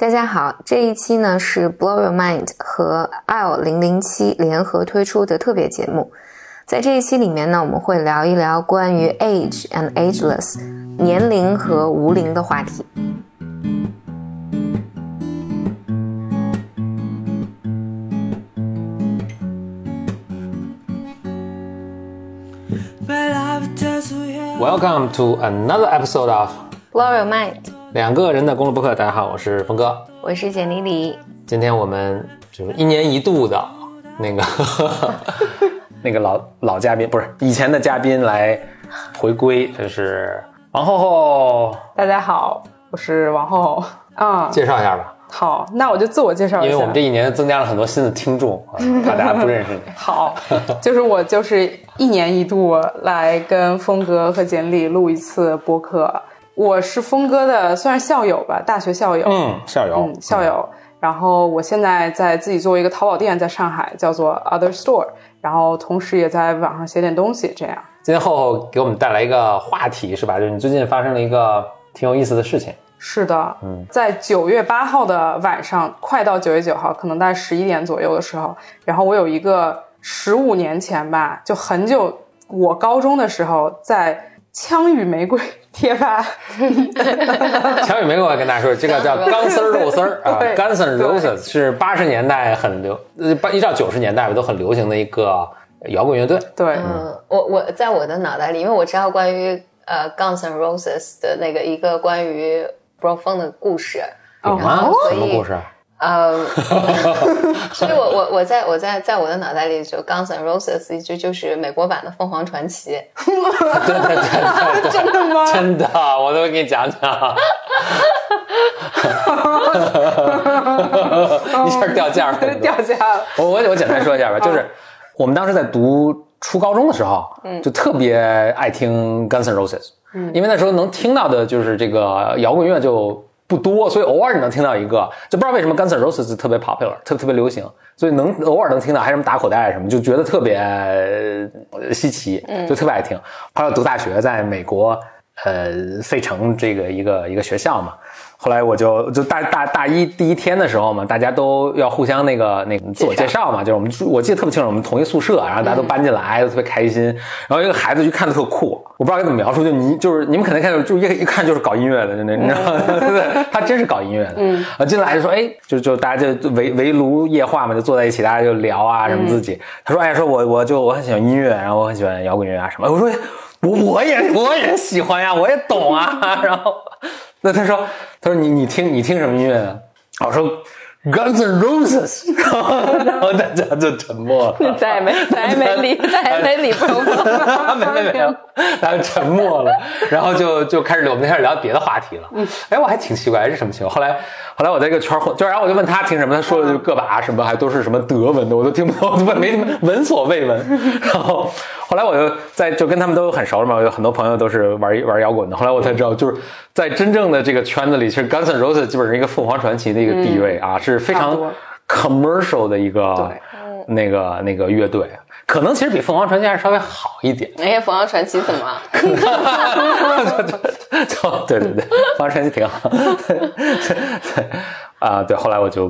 大家好，这一期呢是 Blow Your Mind 和 L 零零七联合推出的特别节目。在这一期里面呢，我们会聊一聊关于 age and ageless 年龄和无龄的话题。Welcome to another episode of Blow Your Mind，两个人的公路博客。大家好，我是峰哥。我是简丽丽。今天我们就是一年一度的那个 那个老老嘉宾，不是以前的嘉宾来回归，就是王后后。大家好，我是王后后。啊，介绍一下吧。好，那我就自我介绍一下。因为我们这一年增加了很多新的听众，怕 大家不认识你。好，就是我就是一年一度来跟峰哥和简历录一次播客。我是峰哥的算是校友吧，大学校友。嗯，校友。嗯，校友。然后我现在在自己做一个淘宝店，在上海叫做 Other Store，然后同时也在网上写点东西，这样。今天厚厚给我们带来一个话题是吧？就是你最近发生了一个挺有意思的事情。是的，嗯，在九月八号的晚上，快到九月九号，可能在十一点左右的时候，然后我有一个十五年前吧，就很久，我高中的时候在枪与玫瑰贴吧。枪与玫瑰，我跟大家说，这个叫 钢丝肉丝儿啊，Guns N' Roses 是八十年代很流，呃，八一到九十年代吧都很流行的一个摇滚乐队。对，嗯，我我在我的脑袋里，因为我知道关于呃 Guns N' Roses 的那个一个关于。Bro 风的故事，有吗？什么故事？呃，所以我我我在我在在我的脑袋里，就 Guns N' Roses 一直就是美国版的凤凰传奇。对对对，真的吗？真的，我都给你讲讲。一下掉价了，掉价了。我我我简单说一下吧，就是我们当时在读初高中的时候，嗯，就特别爱听 Guns N' Roses。嗯，因为那时候能听到的就是这个摇滚乐就不多，所以偶尔你能听到一个，就不知道为什么 Guns N' Roses 特别 popular，特特别流行，所以能偶尔能听到，还什么打口袋什么，就觉得特别稀奇，就特别爱听。后来读大学，在美国，呃，费城这个一个一个学校嘛。后来我就就大大大一第一天的时候嘛，大家都要互相那个那个自我介绍嘛，就是我们我记得特别清楚，我们同一宿舍，然后大家都搬进来，都特别开心。然后一个孩子就看着特酷，我不知道该怎么描述，就你就是你们可能看到，就一一看就是搞音乐的，就那你知道 他真是搞音乐的。嗯，啊进来就说，哎，就就大家就围围炉夜话嘛，就坐在一起，大家就聊啊什么自己。他说，哎，说我我就我很喜欢音乐，然后我很喜欢摇滚乐啊什么。我说，我我也我也喜欢呀，我也懂啊。然后。那他说，他说你你听你听什么音乐啊？我说 Guns N' Roses，然后大家就沉默了，再也没再也没理再也没理不了，没没没有，大家沉默了，然后就就开始我们开始聊别的话题了。嗯，哎，我还挺奇怪，是什么情况？后来后来我在一个圈混，就然后我就问他听什么，他说的就个把什么，还都是什么德文的，我都听不懂，我没闻所未闻。然后后来我就在就跟他们都很熟了嘛，有很多朋友都是玩玩摇滚的。后来我才知道，就是在真正的这个圈子里，其实 Guns N' Roses 基本是一个凤凰传奇的一个地位啊，是非常 commercial 的一个那个那个乐队。可能其实比凤凰传奇还是稍微好一点。哎呀，凤凰传奇怎么 了？对对对，凤凰传奇挺好。啊，对，后来我就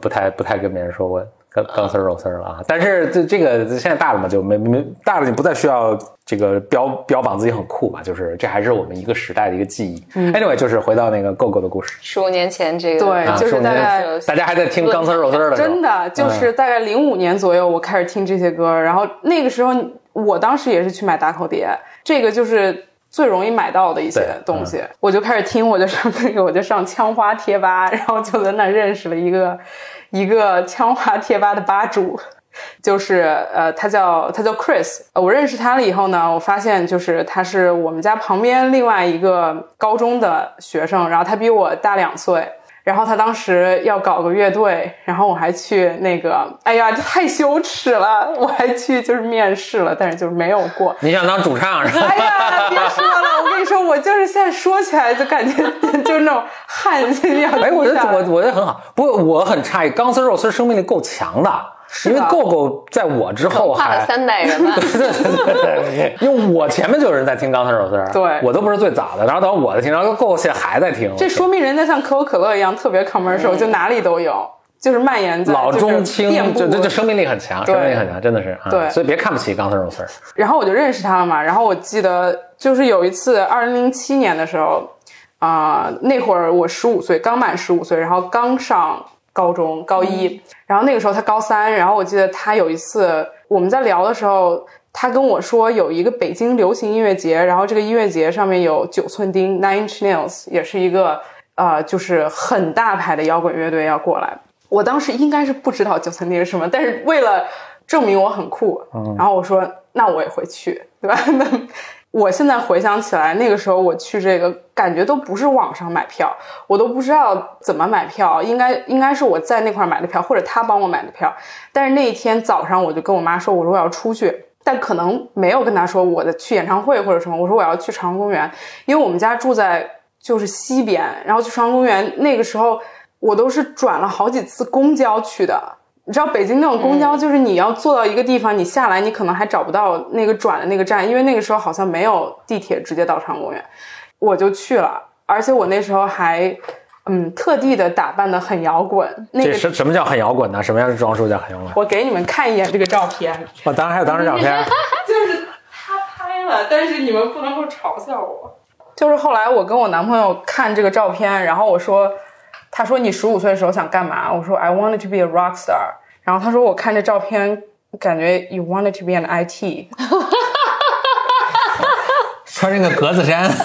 不太不太跟别人说过。钢钢丝肉丝了啊！但是这这个现在大了嘛，就没没大了，就不再需要这个标标榜自己很酷嘛，就是这还是我们一个时代的一个记忆。Anyway，就是回到那个 Go Go 的故事，十五年前这个对，就是大概大家还在听钢丝肉丝的，真的就是大概零五年左右，我开始听这些歌，然后那个时候我当时也是去买打口碟，这个就是最容易买到的一些东西，我就开始听，我就上那个 我就上枪花贴吧，然后就在那认识了一个。一个枪花贴吧的吧主，就是呃，他叫他叫 Chris。我认识他了以后呢，我发现就是他是我们家旁边另外一个高中的学生，然后他比我大两岁。然后他当时要搞个乐队，然后我还去那个，哎呀，这太羞耻了！我还去就是面试了，但是就是没有过。你想当主唱是吧？哎呀，别说了，我跟你说，我就是现在说起来就感觉 就是那种汗就要。哎，我觉得我我觉得很好，不过我很诧异，钢丝肉丝生命力够强的。因为 Go Go 在我之后跨了还。三代人吧。对对对对，因为我前面就有人在听钢丝肉丝，对我都不是最早的，然后等我的听，然后 Go 现在还在听，这说明人家像可口可乐一样特别 commercial，、就哪里都有，就是蔓延在老中青，就就就就生命力很强，生命力很强，真的是，啊对所以别看不起钢丝肉丝。然后我就认识他了嘛。然后我记得就是有一次，二零零七年的时候，啊、那会儿我十五岁，刚满十五岁，然后刚上高中高一，然后那个时候他高三。然后我记得他有一次我们在聊的时候，他跟我说有一个北京流行音乐节，然后这个音乐节上面有九寸钉 Nine Inch Nails，也是一个呃就是很大牌的摇滚乐队要过来。我当时应该是不知道九寸钉是什么，但是为了证明我很酷，然后我说那我也会去，对吧？那 我现在回想起来，那个时候我去这个感觉都不是网上买票，我都不知道怎么买票，应该应该是我在那块买的票，或者他帮我买的票。但是那一天早上我就跟我妈说，我说我要出去。但可能没有跟她说我的去演唱会或者什么，我说我要去朝阳公园，因为我们家住在就是西边，然后去朝阳公园那个时候我都是转了好几次公交去的。你知道北京那种公交，就是你要坐到一个地方，你下来你可能还找不到那个转的那个站，因为那个时候好像没有地铁直接到长公园，我就去了，而且我那时候还嗯特地的打扮的很摇滚。那这个什什么叫很摇滚呢？什么样的装束叫很摇滚？我给你们看一眼这个照片，哦，当然还有当时照片，就是他拍了，但是你们不能够嘲笑我。就是后来我跟我男朋友看这个照片，然后我说，他说你十五岁的时候想干嘛？我说 I wanted to be a rock star。然后他说我看这照片，感觉 you wanted to be an IT。穿这个格子衫，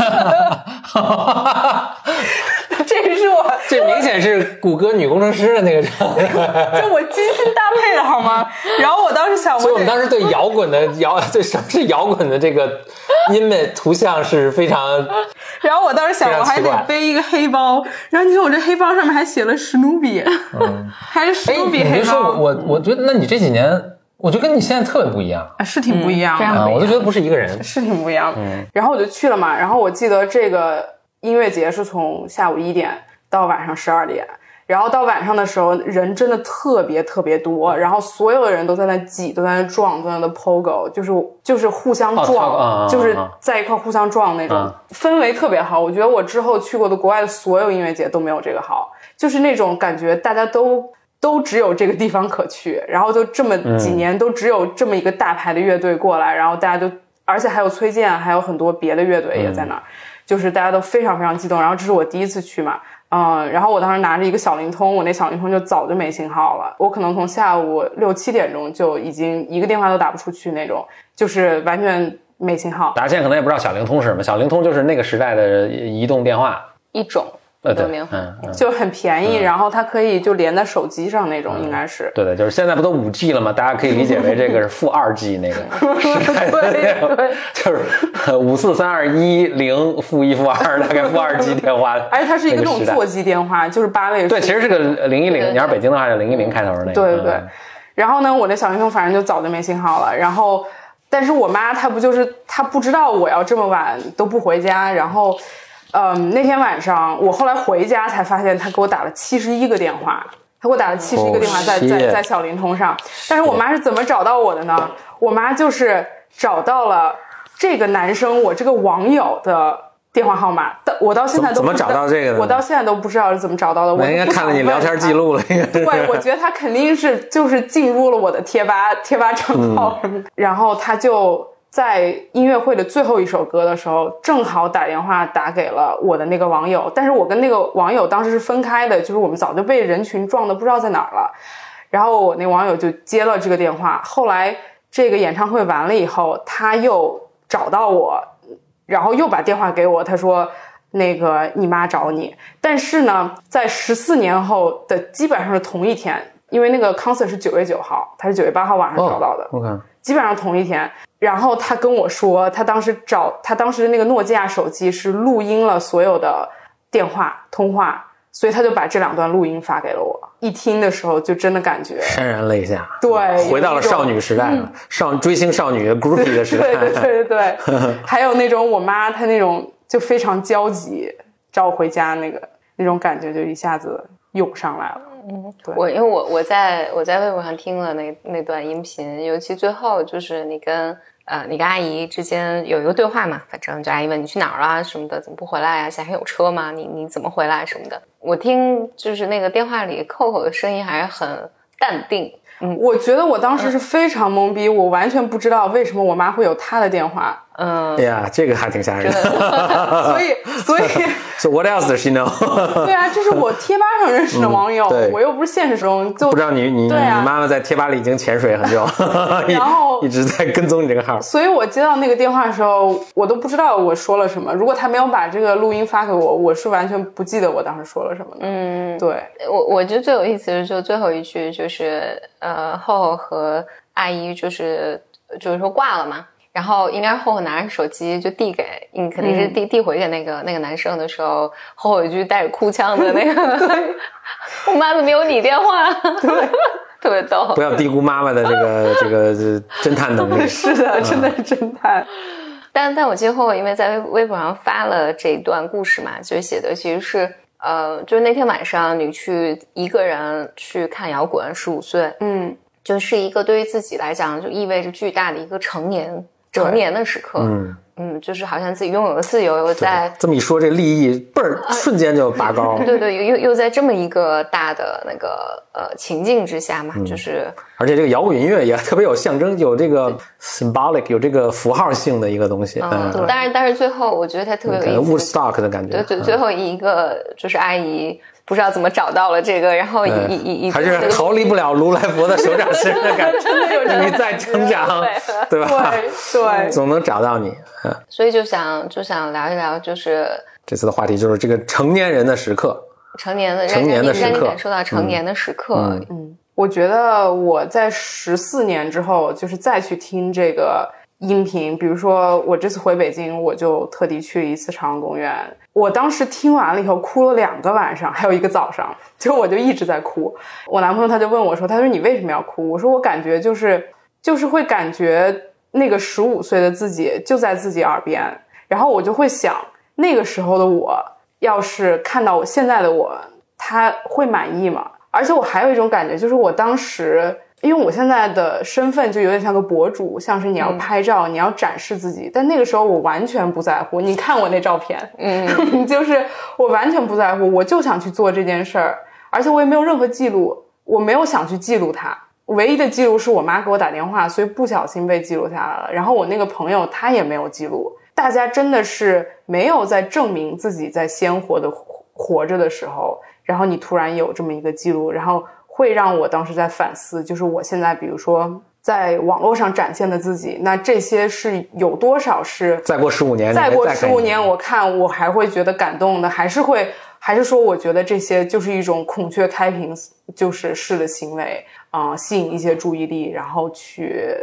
这明显是谷歌女工程师的那个照片。就我精心搭配的好吗？然后我当时想，所以我们当时对摇滚的摇，对什么是摇滚的这个 image 图像是非常 然后我当时想，我还得背一个黑包。然后你看我这黑包上面还写了史努比，还是史哎，努比黑你别说，包，我我觉得，那你这几年，我就跟你现在特别不一样啊是挺不一样的。我都觉得不是一个人。是挺不一样的。然后我就去了嘛，然后我记得这个音乐节是从下午一点到晚上十二点，然后到晚上的时候人真的特别特别多，然后所有的人都在那挤，都在那撞，都在那 pogo，就是就是互相哦撞，就是啊在一块互相撞那种，啊氛围特别好。我觉得我之后去过的国外的所有音乐节都没有这个好，就是那种感觉大家都。都只有这个地方可去，然后就这么几年都只有这么一个大牌的乐队过来，然后大家就，而且还有崔健，还有很多别的乐队也在那儿，就是大家都非常非常激动。然后这是我第一次去嘛，嗯，然后我当时拿着一个小灵通，我那小灵通就早就没信号了，我可能从下午六七点钟就已经一个电话都打不出去那种，就是完全没信号。大家现在可能也不知道小灵通是什么，小灵通就是那个时代的移动电话。一种呃，对，就很便宜，然后它可以就连在手机上那种，应该是。对对，就是现在不都五 G 了吗？大家可以理解为这个是负二 G 那个 时代的那个，就是五四三二一零负一负二，大概负二 G 电话。而且它是一个这种座机电话，就是八位数。对，其实是个零一零，对对你要是北京的话是零一零开头的那个。对对对嗯。然后呢，我那小灵通反正就早就没信号了。然后，但是我妈她不就是她不知道我要这么晚都不回家。然后，嗯，那天晚上我后来回家才发现，他给我打了七十一个电话。他给我打了七十一个电话在，Oh, 在在小灵通上。但是我妈是怎么找到我的呢？我妈就是找到了这个男生，我这个网友的。电话号码，到我到现在都怎么不知道找到这个的我到现在都不知道是怎么找到的。我应该看了你聊天记录了。对，我觉得他肯定是就是进入了我的贴吧贴吧账号什么的，然后他就在音乐会的最后一首歌的时候，正好打电话打给了我的那个网友，但是我跟那个网友当时是分开的，就是我们早就被人群撞的不知道在哪儿了，然后我那网友就接了这个电话，后来这个演唱会完了以后，他又找到我，然后又把电话给我，他说。那个你妈找你，但是呢，在十四年后的基本上是同一天，因为那个 concert 是九月九号，他是九月八号晚上找到的，基本上同一天。然后他跟我说，他当时找他当时的那个诺基亚手机是录音了所有的电话通话，所以他就把这两段录音发给了我。一听的时候就真的感觉，潸然泪下。对回到了少女时代了，少追星少女 groupie 的 时代。对对对 对对，还有那种我妈她那种就非常焦急找我回家那个那种感觉，就一下子涌上来了。嗯，对，我因为我我在我在微博上听了那那段音频，尤其最后就是你跟呃你跟阿姨之间有一个对话嘛，反正就阿姨问你去哪儿了什么的，怎么不回来啊？现在还有车吗？你你怎么回来什么的？我听就是那个电话里 Coco 的声音还是很淡定。嗯，我觉得我当时是非常懵逼，我完全不知道为什么我妈会有她的电话。嗯，哎呀，这个还挺吓人的。所以，所以，So what else does she know？对啊，这是我贴吧上认识的网友，我又不是现实中就不知道你你你妈妈在贴吧里已经潜水很久，然后一直在跟踪你这个号。所以我接到那个电话的时候，我都不知道我说了什么。如果他没有把这个录音发给我，我是完全不记得我当时说了什么的。嗯，对我我觉得最有意思的就最后一句，就是呃，厚厚和阿姨就是就是说挂了嘛。然后应该是厚厚拿着手机就递给，嗯，肯定是递递回给那个那个男生的时候，厚厚一句带着哭腔的那个，我妈怎么有你电话？对，特别逗。不要低估妈妈的这个 这个侦探能力。是的，真的是侦探。但但我记得厚厚因为在微微博上发了这一段故事嘛，就写的其实是，呃，就是那天晚上你去一个人去看摇滚，十五岁，嗯，就是一个对于自己来讲就意味着巨大的一个成年。成年的时刻，嗯嗯，就是好像自己拥有了自由，又在这么一说，这利益倍儿瞬间就拔高。对对，又又在这么一个大的那个呃情境之下嘛，就是而且这个摇滚音乐也特别有象征，有这个 symbolic，有这个符号性的一个东西。嗯，但是但是最后我觉得它特别有意思，Woodstock 的感觉。对，最最后一个就是阿姨。不知道怎么找到了这个，然后一一一还是逃离不了如来佛的 手掌心的感觉。你在成长，对吧？对，总能找到你。所以就想就想聊一聊，就是这次的话题就是这个成年人的时刻，成年的成年的时刻，感受到成年的时刻。嗯，我觉得我在十四年之后，就是再去听这个。音频，比如说我这次回北京，我就特地去了一次朝阳公园。我当时听完了以后，哭了两个晚上，还有一个早上，就我就一直在哭。我男朋友他就问我说：“他说你为什么要哭？”我说：“我感觉就是就是会感觉那个十五岁的自己就在自己耳边，然后我就会想那个时候的我，要是看到我现在的我，他会满意吗？而且我还有一种感觉，就是我当时。”因为我现在的身份就有点像个博主，像是你要拍照，你要展示自己。但那个时候我完全不在乎。你看我那照片，嗯，就是我完全不在乎，我就想去做这件事儿，而且我也没有任何记录，我没有想去记录它。唯一的记录是我妈给我打电话，所以不小心被记录下来了。然后我那个朋友他也没有记录。大家真的是没有在证明自己在鲜活的活着的时候，然后你突然有这么一个记录，然后。会让我当时在反思，就是我现在，比如说在网络上展现的自己，那这些是有多少是？再过十五年，再过十五年，我看我还会觉得感动的，还是会，还是说，我觉得这些就是一种孔雀开屏就是式的行为啊，吸引一些注意力，然后去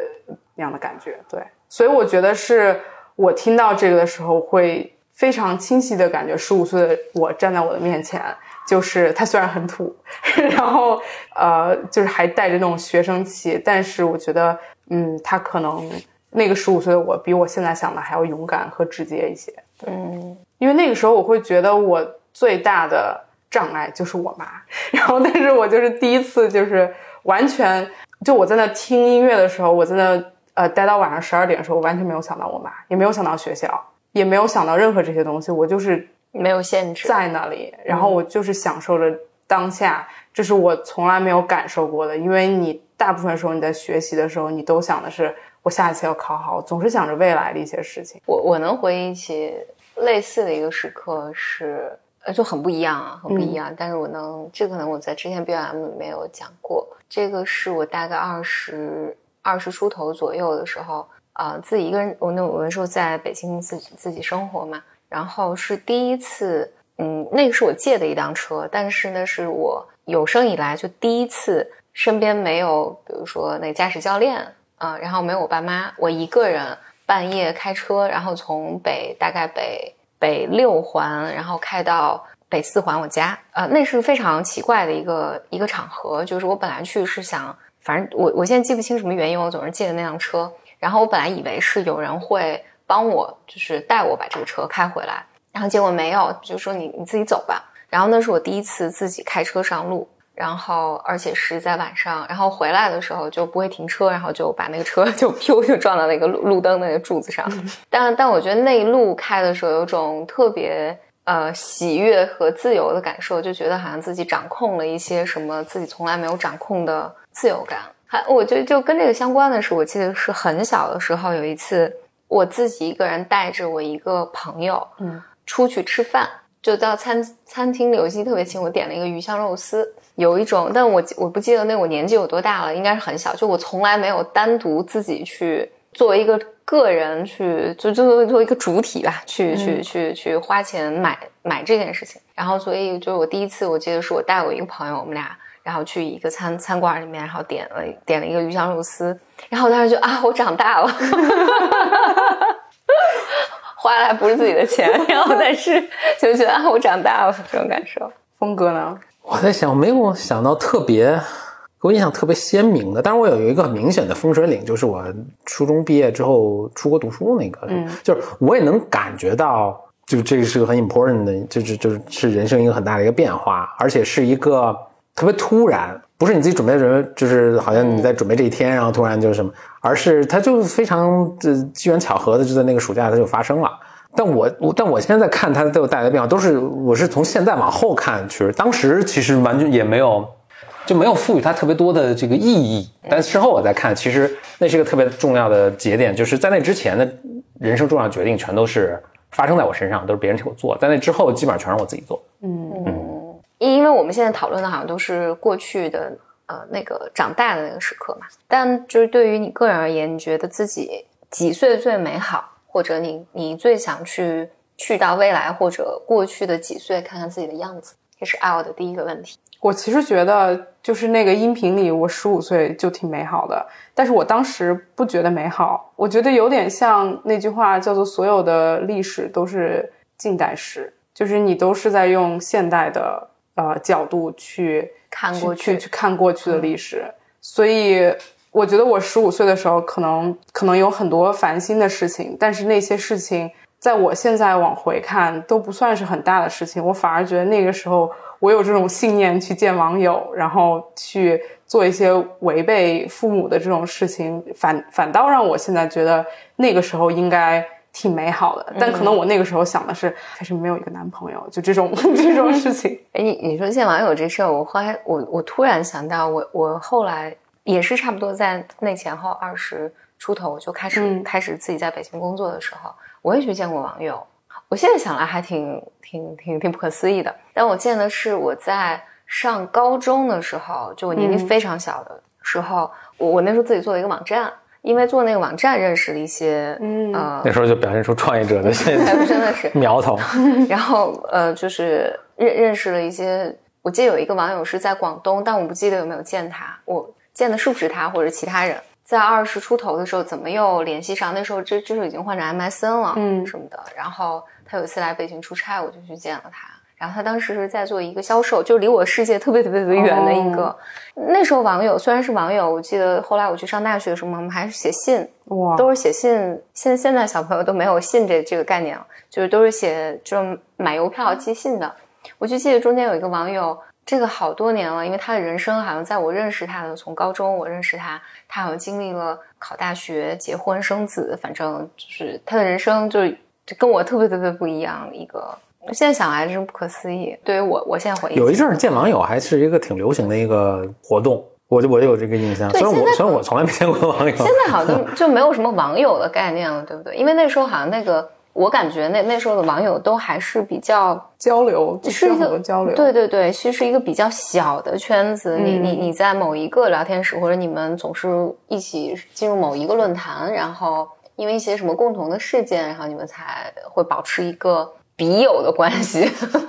那样的感觉。对，所以我觉得是我听到这个的时候，会非常清晰的感觉，十五岁的我站在我的面前。就是他虽然很土，然后呃，就是还带着那种学生气，但是我觉得，嗯，他可能那个十五岁的我比我现在想的还要勇敢和直接一些。嗯，因为那个时候我会觉得我最大的障碍就是我妈，然后但是我就是第一次就是完全就我在那听音乐的时候，我在那呃待到晚上十二点的时候，我完全没有想到我妈，也没有想到学校，也没有想到任何这些东西，我就是。没有限制在那里，然后我就是享受着当下，这是我从来没有感受过的。因为你大部分时候你在学习的时候，你都想的是我下一次要考好，总是想着未来的一些事情。我我能回忆起类似的一个时刻，是呃就很不一样啊，很不一样。但是我能，这可能我在之前 B M 里面有讲过，这个是我大概二十二十出头左右的时候啊，自己一个人，我那我那时候在北京自己自己生活嘛。然后是第一次，嗯，那个是我借的一辆车，但是呢，是我有生以来就第一次身边没有，比如说那驾驶教练啊，然后没有我爸妈，我一个人半夜开车，然后从北大概北北六环，然后开到北四环我家，呃，那是非常奇怪的一个一个场合，就是我本来去是想，反正我我现在记不清什么原因，我总是借的那辆车，然后我本来以为是有人会。帮我就是带我把这个车开回来，然后结果没有，就说你你自己走吧。然后那是我第一次自己开车上路，然后而且是在晚上，然后回来的时候就不会停车，然后就把那个车 就噗就撞到那个路路灯那个柱子上。但但我觉得那一路开的时候有种特别呃喜悦和自由的感受，就觉得好像自己掌控了一些什么自己从来没有掌控的自由感。还我觉得就跟这个相关的是，我记得是很小的时候有一次我自己一个人带着我一个朋友，嗯，出去吃饭。就到餐餐厅里，我记得特别清，我点了一个鱼香肉丝，有一种，但我我不记得那我年纪有多大了，应该是很小。就我从来没有单独自己去作为一个个人去，就就作为一个主体吧，去去去去花钱买买这件事情。然后，所以就是我第一次，我记得是我带我一个朋友，我们俩然后去一个餐餐馆里面，然后点了点了一个鱼香肉丝，然后当时就啊，我长大了。花的还不是自己的钱，然后但是就觉得啊，我长大了这种感受。峰哥呢？我在想，没有想到特别给我印象特别鲜明的。但是我有一个很明显的风水岭，就是我初中毕业之后出国读书那个，嗯，就是我也能感觉到，就这个是个很 important 的，就是就是是人生一个很大的一个变化，而且是一个特别突然，不是你自己准备准备，就是好像你在准备这一天，然后突然就是什么。而是它就非常的机缘巧合的，就在那个暑假它就发生了。但我我但我现在看它都有带来的变化，都是我是从现在往后看，其实当时其实完全也没有就没有赋予它特别多的这个意义。但事后我再看，其实那是一个特别重要的节点，就是在那之前的人生重要决定全都是发生在我身上，都是别人替我做。在那之后，基本上全是我自己做。嗯嗯，因为我们现在讨论的好像都是过去的。呃，那个长大的那个时刻嘛，但就是对于你个人而言，你觉得自己几岁最美好，或者你你最想去去到未来或者过去的几岁看看自己的样子，这是 L 的第一个问题。我其实觉得，就是那个音频里，我十五岁就挺美好的，但是我当时不觉得美好，我觉得有点像那句话叫做“所有的历史都是近代史”，就是你都是在用现代的呃角度去。看过去去看过去的历史，所以我觉得我十五岁的时候，可能可能有很多烦心的事情，但是那些事情在我现在往回看都不算是很大的事情，我反而觉得那个时候我有这种信念去见网友，然后去做一些违背父母的这种事情，反反倒让我现在觉得那个时候应该。挺美好的，但可能我那个时候想的是，还是没有一个男朋友，就这种 这种事情。哎，你你说见网友这事儿，我后来我我突然想到，我我后来也是差不多在那前后二十出头就开始开始自己在北京工作的时候，我也去见过网友。我现在想来还挺挺挺挺不可思议的。但我见的是我在上高中的时候，就我年纪非常小的时候，我我那时候自己做了一个网站。因为做那个网站认识了一些，嗯，那时候就表现出创业者的 真的是 苗头。然后呃，就是认认识了一些，我记得有一个网友是在广东，但我不记得有没有见他，我见的是不是他或者其他人。在二十出头的时候，怎么又联系上？那时候这这时候已经换成 MSN 了，嗯，什么的。然后他有一次来北京出差，我就去见了他。然后他当时是在做一个销售，就离我世界特别特别特别远的一个。那时候网友虽然是网友，我记得后来我去上大学的时候，我们还是写信，哇，都是写信。现现在小朋友都没有信这这个概念了，就是都是写就是买邮票寄信的。我就记得中间有一个网友，这个好多年了，因为他的人生好像在我认识他的从高中我认识他，他好像经历了考大学、结婚、生子，反正就是他的人生就是就跟我特别特别不一样一个。现在想来真是不可思议。对于我，我现在回忆，有一阵儿见网友还是一个挺流行的一个活动，我就我就有这个印象。虽然我虽然我从来没见过网友，现在好像就没有什么网友的概念了，对不对？因为那时候好像那个，我感觉那那时候的网友都还是比较交流，是一个交流。对对对，其实是一个比较小的圈子。你你你在某一个聊天室，或者你们总是一起进入某一个论坛，然后因为一些什么共同的事件，然后你们才会保持一个。笔友的关系，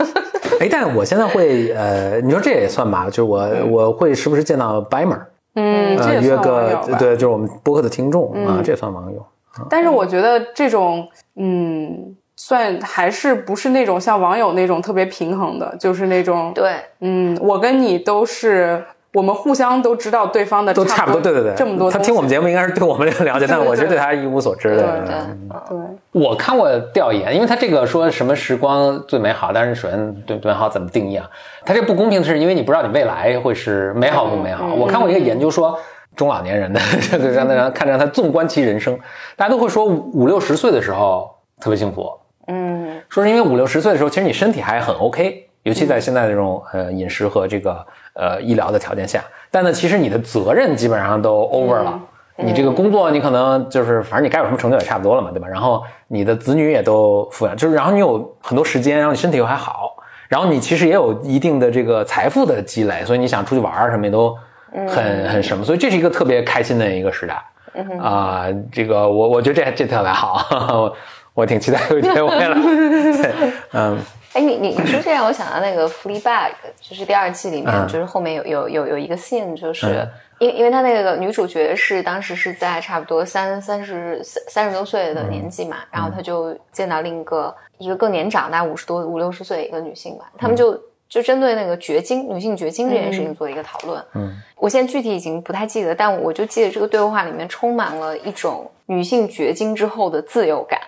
哎，但是我现在会，呃，你说这也算吧？就是我我会时不时见到 Bimer，嗯，约个对，就是我们播客的听众啊，这也算网友。但是我觉得这种，嗯，算还是不是那种像网友那种特别平衡的，就是那种对，嗯，我跟你都是我们互相都知道对方的都差不多，对对对，这么多。他听我们节目应该是对我们了解，但我觉得对他一无所知的。对对，我看过调研，因为他这个说什么时光最美好，但是首先对美好怎么定义啊？他这不公平的是因为你不知道你未来会是美好不美好。我看过一个研究说，中老年人的 这个让他看着他纵观其人生，大家都会说五六十岁的时候特别幸福。嗯，说是因为五六十岁的时候，其实你身体还很 OK。尤其在现在这种呃饮食和这个呃医疗的条件下，但呢，其实你的责任基本上都 over 了。你这个工作，你可能就是反正你该有什么成就也差不多了嘛，对吧？然后你的子女也都抚养，就是然后你有很多时间，然后你身体又还好，然后你其实也有一定的这个财富的积累，所以你想出去玩啊什么也都很很什么，所以这是一个特别开心的一个时代啊。这个我我觉得这这特别好，我我挺期待有一天我也来，对，嗯。哎，你你你说这让我想到那个《Fleabag》，就是第二季里面，就是后面有有有有一个 scene，就是因因为他那个女主角是当时是在差不多三三十三三十多岁的年纪嘛，然后她就见到另一个一个更年长，大概五十多五六十岁一个女性吧，他们就。就针对那个绝经女性绝经这件事情做一个讨论。嗯，我现在具体已经不太记得，但我就记得这个对话里面充满了一种女性绝经之后的自由感。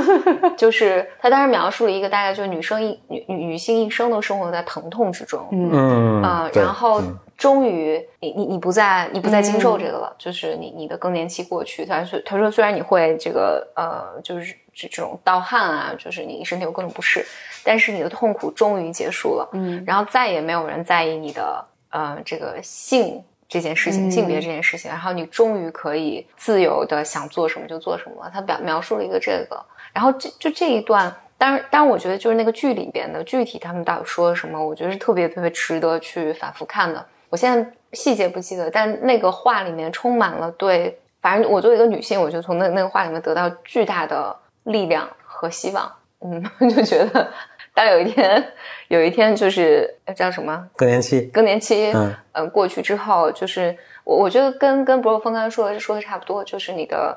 就是他当时描述了一个大概就是女生一女女性一生都生活在疼痛之中。嗯啊，然后终于你你你不再你不再经受这个了，就是你你的更年期过去，他说他说虽然你会这个呃就是这这种盗汗啊，就是你身体有各种不适。但是你的痛苦终于结束了，嗯，然后再也没有人在意你的呃这个性这件事情、性别这件事情，然后你终于可以自由的想做什么就做什么了。他表描述了一个这个，然后这就这一段，当然，当然，我觉得就是那个剧里边的具体他们到底说了什么，我觉得是特别特别值得去反复看的。我现在细节不记得，但那个话里面充满了对，反正我作为一个女性，我就从那那个话里面得到巨大的力量和希望。嗯，就觉得。当有一天，有一天就是叫什么更年期？更年期，嗯，过去之后，就是我我觉得跟跟博若峰刚才说的说的差不多，就是你的，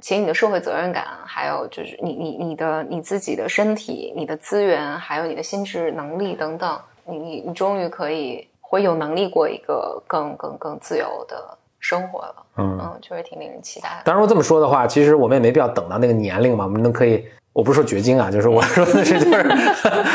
其实你的社会责任感，还有就是你你你的你自己的身体、你的资源，还有你的心智能力等等，你你你终于可以会有能力过一个更更更自由的生活了。嗯嗯，确实挺令人期待的。当然，我这么说的话，其实我们也没必要等到那个年龄嘛，我们都可以。我不是说绝经啊，就是我说的是，就是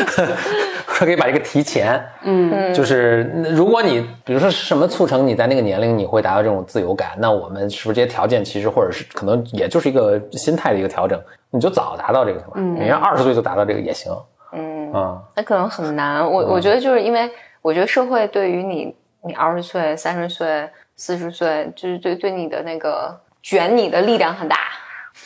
可以把这个提前，嗯，就是如果你比如说什么促成你在那个年龄你会达到这种自由感，那我们是不是这些条件其实或者是可能也就是一个心态的一个调整，你就早达到这个情况，你要二十岁就达到这个也行，嗯啊，那可能很难。我我觉得就是因为我觉得社会对于你，你二十岁、三十岁、四十岁，就是对对你的那个卷你的力量很大。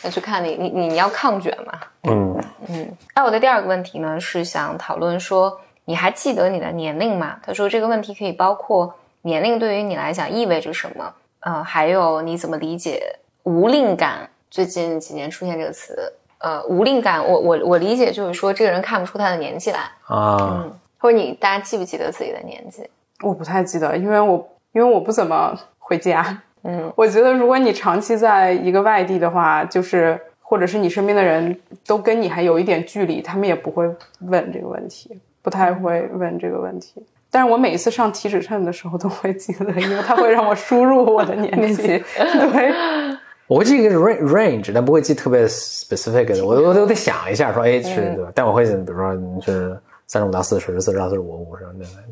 那去看你，你你你要抗卷嘛？嗯嗯。那我的第二个问题呢，是想讨论说，你还记得你的年龄吗？他说这个问题可以包括年龄对于你来讲意味着什么，呃，还有你怎么理解无令感？最近几年出现这个词，呃，无令感，我我我理解就是说这个人看不出他的年纪来啊，嗯，或者你大家记不记得自己的年纪？我不太记得，因为我因为我不怎么回家。嗯，我觉得如果你长期在一个外地的话，就是或者是你身边的人都跟你还有一点距离，他们也不会问这个问题，不太会问这个问题。但是我每一次上体脂秤的时候都会记得，因为它会让我输入我的年纪。对，我会记一个 range，但不会记特别 specific 的。我我都得想一下，说哎是对吧？但我会比如说你是三十五到四十，四十到四十五，五十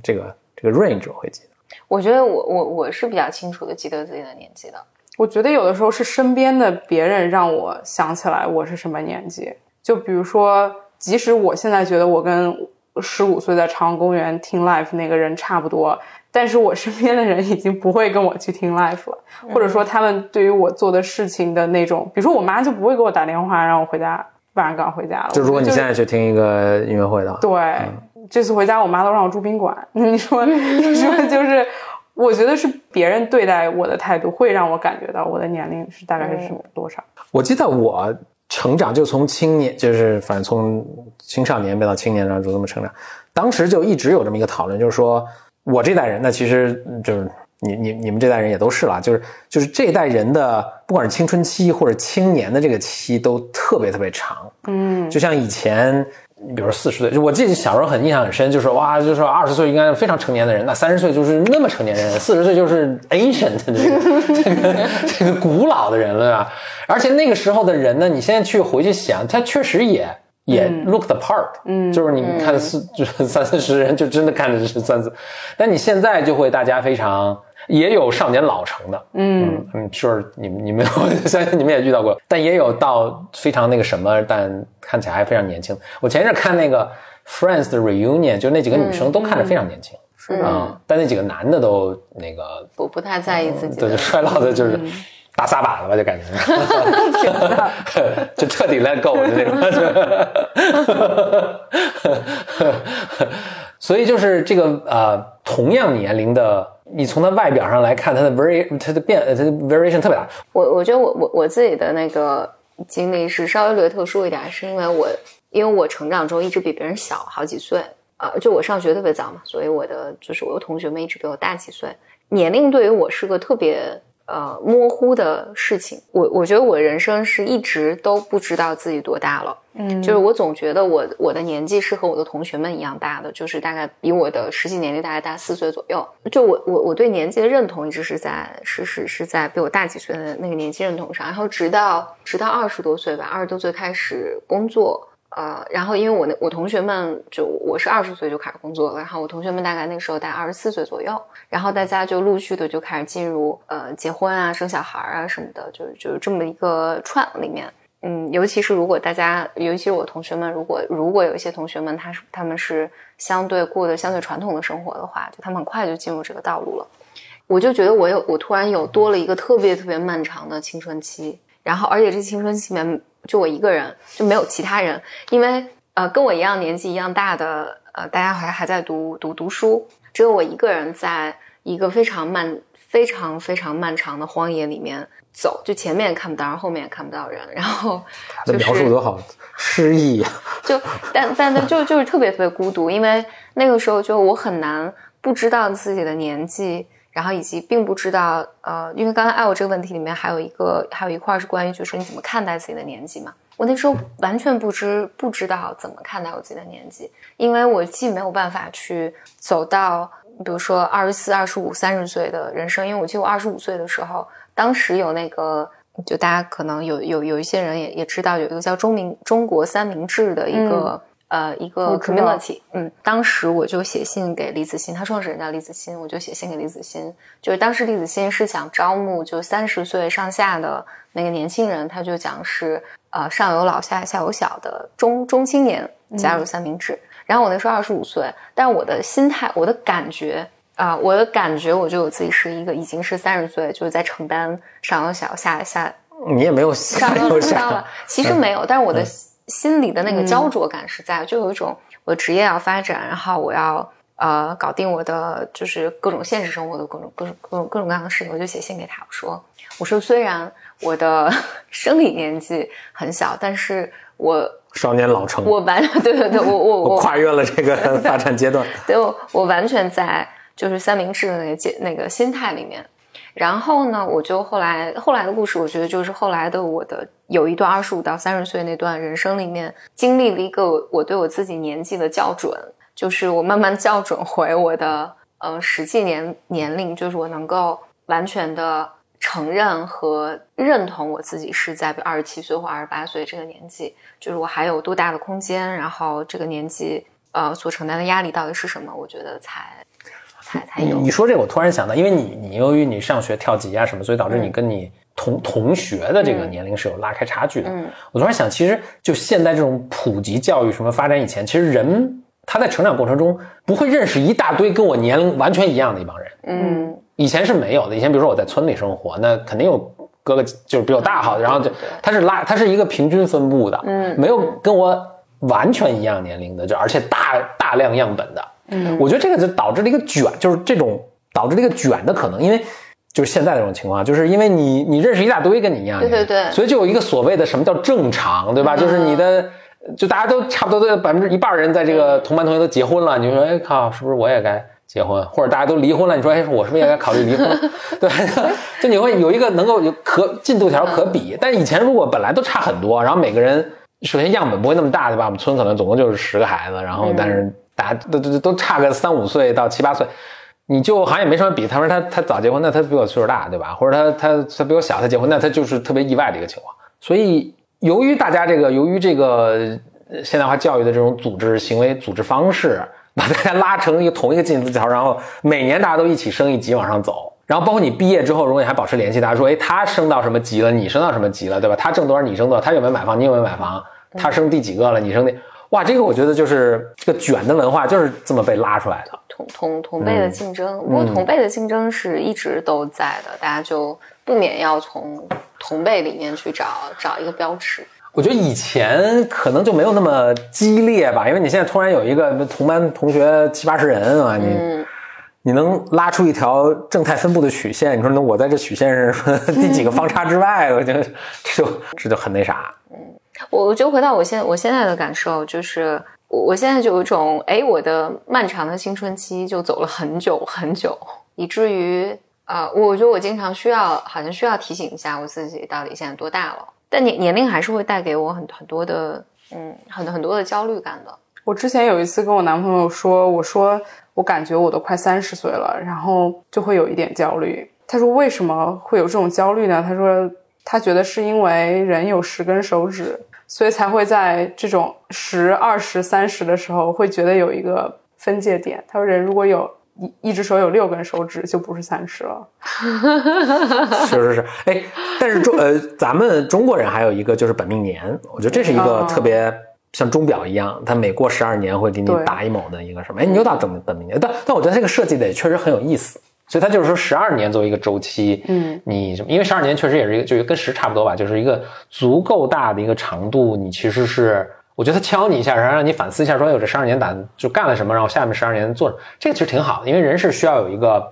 这个这个 range 我会记得。我觉得我我我是比较清楚的记得自己的年纪的。我觉得有的时候是身边的别人让我想起来我是什么年纪。就比如说，即使我现在觉得我跟十五岁在朝阳公园听 live 那个人差不多，但是我身边的人已经不会跟我去听 live 了，或者说他们对于我做的事情的那种，比如说我妈就不会给我打电话让我回家，晚上刚回家了。就如果你现在去听一个音乐会的话，对。这次回家，我妈都让我住宾馆。你说，你说，就是，我觉得是别人对待我的态度，会让我感觉到我的年龄是大概是什么多少。我记得我成长就从青年，就是反正从青少年变到青年，然后就这么成长。当时就一直有这么一个讨论，就是说我这代人呢，其实就是你你你们这代人也都是了，就是就是这代人的，不管是青春期或者青年的这个期都特别特别长。嗯，就像以前。你比如四十岁，就我记得小时候很印象很深，就是哇，就是二十岁应该是非常成年的人，那三十岁就是那么成年人，四十岁就是 ancient 这个 这个这个古老的人了啊。而且那个时候的人呢，你现在去回去想，他确实也也 look the part，嗯，就是你看四就是三四十人，就真的看着是三四，但你现在就会大家非常。也有少年老成的，嗯。嗯，sure，你们你们，我相信你们也遇到过，但也有到非常那个什么，但看起来还非常年轻。我前一阵看那个 Friends 的 reunion，就那几个女生都看着非常年轻，是。啊，但那几个男的都那个不不太在意自己，对，就衰老的就是打撒把了吧，就感觉，就彻底 let go 的那种，所以就是这个呃，同样年龄的。你从他外表上来看，他的 vari 他的变，他的 variation 特别大。我我觉得我我我自己的那个经历是稍微略特殊一点，是因为我因为我成长中一直比别人小好几岁啊，就我上学特别早嘛，所以我的就是我的同学们一直比我大几岁，年龄对于我是个特别。呃，模糊的事情，我我觉得我人生是一直都不知道自己多大了，嗯，就是我总觉得我我的年纪是和我的同学们一样大的，就是大概比我的实际年龄大概大四岁左右。就我我我对年纪的认同一直是在是是是在比我大几岁的那个年纪认同上，然后直到直到二十多岁吧，二十多岁开始工作。呃，然后因为我那我同学们就我是二十岁就开始工作了，然后我同学们大概那个时候在二十四岁左右，然后大家就陆续的就开始进入呃结婚啊、生小孩啊什么的，就是就是这么一个串里面。嗯，尤其是如果大家，尤其是我同学们，如果如果有一些同学们他是他们是相对过得相对传统的生活的话，就他们很快就进入这个道路了。我就觉得我有我突然有多了一个特别特别漫长的青春期，然后而且这青春期里面。就我一个人，就没有其他人，因为呃，跟我一样年纪一样大的呃，大家还还在读读读书，只有我一个人在一个非常漫、非常非常漫长的荒野里面走，就前面也看不到，后面也看不到人，然后这描述多好诗意呀！就但但但就就是特别特别孤独，因为那个时候就我很难不知道自己的年纪。然后以及并不知道，呃，因为刚才爱我这个问题里面还有一个，还有一块是关于就是你怎么看待自己的年纪嘛。我那时候完全不知不知道怎么看待我自己的年纪，因为我既没有办法去走到，比如说二十四、二十五、三十岁的人生，因为我记得我二十五岁的时候，当时有那个，就大家可能有有有一些人也也知道有一个叫中明中国三明治的一个。呃，一个 community，嗯，当时我就写信给李子欣，他创始人叫李子欣，我就写信给李子欣，就是当时李子欣是想招募就三十岁上下的那个年轻人，他就讲是呃上有老下下有小的中中青年加入三明治，然后我那时候二十五岁，但我的心态，我的感觉啊，我的感觉，我就我自己是一个已经是三十岁，就是在承担上有小下下，你也没有上有下，其实没有，但是我的。心里的那个焦灼感是在，就有一种我职业要发展，然后我要呃搞定我的就是各种现实生活的各种各种各种各种各样的事情，我就写信给他，我说我说虽然我的 生理年纪很小，但是我少年老成，我完 对对对，我我我跨越了这个 发展阶段，对我我完全在就是三明治的那个阶那个心态里面。然后呢，我就后来后来的故事，我觉得就是后来的我的有一段二十五到三十岁那段人生里面，经历了一个我对我自己年纪的校准，就是我慢慢校准回我的呃实际年年龄，就是我能够完全的承认和认同我自己是在二十七岁或二十八岁这个年纪，就是我还有多大的空间，然后这个年纪呃所承担的压力到底是什么，我觉得才。你你说这个，我突然想到，因为你你由于你上学跳级啊什么，所以导致你跟你同同学的这个年龄是有拉开差距的。我突然想，其实就现在这种普及教育什么发展以前，其实人他在成长过程中不会认识一大堆跟我年龄完全一样的一帮人。嗯，以前是没有的。以前比如说我在村里生活，那肯定有哥哥就是比我大哈，然后就他是拉他是一个平均分布的，嗯，没有跟我完全一样年龄的，就而且大大量样本的。嗯，我觉得这个就导致了一个卷，就是这种导致了一个卷的可能，因为就是现在这种情况，就是因为你你认识一大堆跟你一样，对对对，所以就有一个所谓的什么叫正常，对吧？就是你的就大家都差不多的百分之一半人在这个同班同学都结婚了，你说哎靠，是不是我也该结婚？或者大家都离婚了，你说哎，我是不是也该考虑离婚？对，就你会有一个能够有可进度条可比，但以前如果本来都差很多，然后每个人。首先样本不会那么大，对吧？我们村可能总共就是十个孩子，然后但是大家都都都差个三五岁到七八岁，你就好像也没什么比。他说他他早结婚，那他比我岁数大，对吧？或者他他他比我小，他结婚，那他就是特别意外的一个情况。所以由于大家这个由于这个现代化教育的这种组织行为组织方式，把大家拉成一个同一个进度条，然后每年大家都一起升一级往上走。然后包括你毕业之后，如果你还保持联系，大家说，哎，他升到什么级了？你升到什么级了，对吧？他挣多少？你挣多少？他有没有买房？你有没有买房？他升第几个了？你升第……哇，这个我觉得就是这个卷的文化就是这么被拉出来的。同同同辈的竞争，不过同辈的竞争是一直都在的，大家就不免要从同辈里面去找找一个标尺。我觉得以前可能就没有那么激烈吧，因为你现在突然有一个同班同学七八十人啊，你。你能拉出一条正态分布的曲线？你说那我在这曲线上 第几个方差之外？我觉得这就这就很那啥。我我就回到我现我现在的感受，就是我我现在就有一种，哎，我的漫长的青春期就走了很久很久，以至于啊，我觉得我经常需要，好像需要提醒一下我自己，到底现在多大了？但年年龄还是会带给我很很多的，嗯，很很多的焦虑感的。我之前有一次跟我男朋友说，我说。我感觉我都快三十岁了，然后就会有一点焦虑。他说：“为什么会有这种焦虑呢？”他说：“他觉得是因为人有十根手指，所以才会在这种十、二十、三十的时候会觉得有一个分界点。”他说：“人如果有一一只手有六根手指，就不是三十了。”是是是，哎，但是中呃，咱们中国人还有一个就是本命年，我觉得这是一个特别。像钟表一样，它每过十二年会给你打一某的一个什么？哎，你又到本本命年，但但我觉得这个设计的也确实很有意思。所以他就是说十二年作为一个周期，嗯，你因为十二年确实也是一个，就是跟十差不多吧，就是一个足够大的一个长度。你其实是，我觉得他敲你一下，然后让你反思一下，说有这十二年打就干了什么，然后下面十二年做，这个其实挺好的，因为人是需要有一个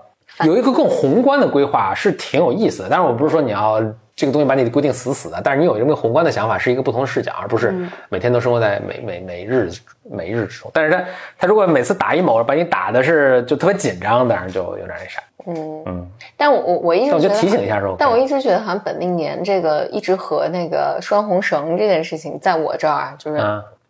有一个更宏观的规划，是挺有意思的。但是我不是说你要。这个东西把你规定死死的，但是你有这么宏观的想法，是一个不同的视角，而不是每天都生活在每每每日每日之中。但是他他如果每次打一某把你打的是就特别紧张，当然就有点那啥。嗯嗯。但我我我一直我就提醒一下说，但我一直觉得好像本命年这个一直和那个拴红绳这件事情在我这儿就是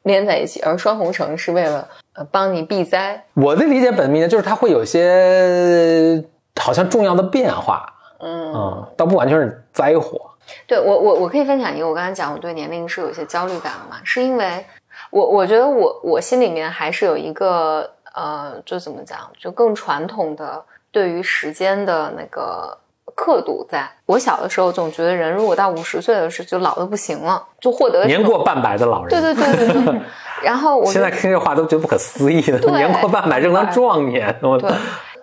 连在一起，而拴红绳是为了呃帮你避灾。我的理解本命年就是它会有些好像重要的变化。嗯，倒不完全是灾祸。对我，我我可以分享一个，我刚才讲我对年龄是有些焦虑感的嘛，是因为我我觉得我我心里面还是有一个呃，就怎么讲，就更传统的对于时间的那个刻度。在我小的时候，总觉得人如果到五十岁的时候就老的不行了，就获得年过半百的老人。对对对对对。然后我现在听这话都觉得不可思议了，年过半百正当壮年。对。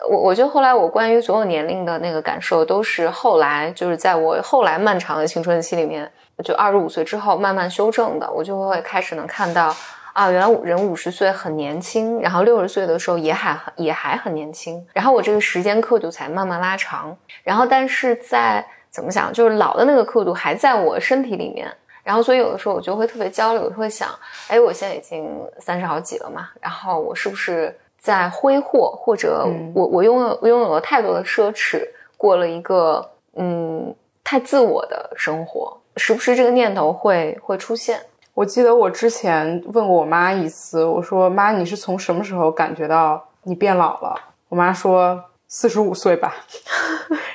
我我觉得后来我关于所有年龄的那个感受，都是后来就是在我后来漫长的青春期里面，就二十五岁之后慢慢修正的。我就会开始能看到啊，原来人五十岁很年轻，然后六十岁的时候也还也还很年轻，然后我这个时间刻度才慢慢拉长。然后但是在怎么想，就是老的那个刻度还在我身体里面，然后所以有的时候我就会特别焦虑，我就会想，哎，我现在已经三十好几了嘛，然后我是不是？在挥霍，或者我我拥有拥有了太多的奢侈，过了一个嗯太自我的生活，时不时这个念头会会出现。我记得我之前问过我妈一次，我说妈，你是从什么时候感觉到你变老了？我妈说四十五岁吧。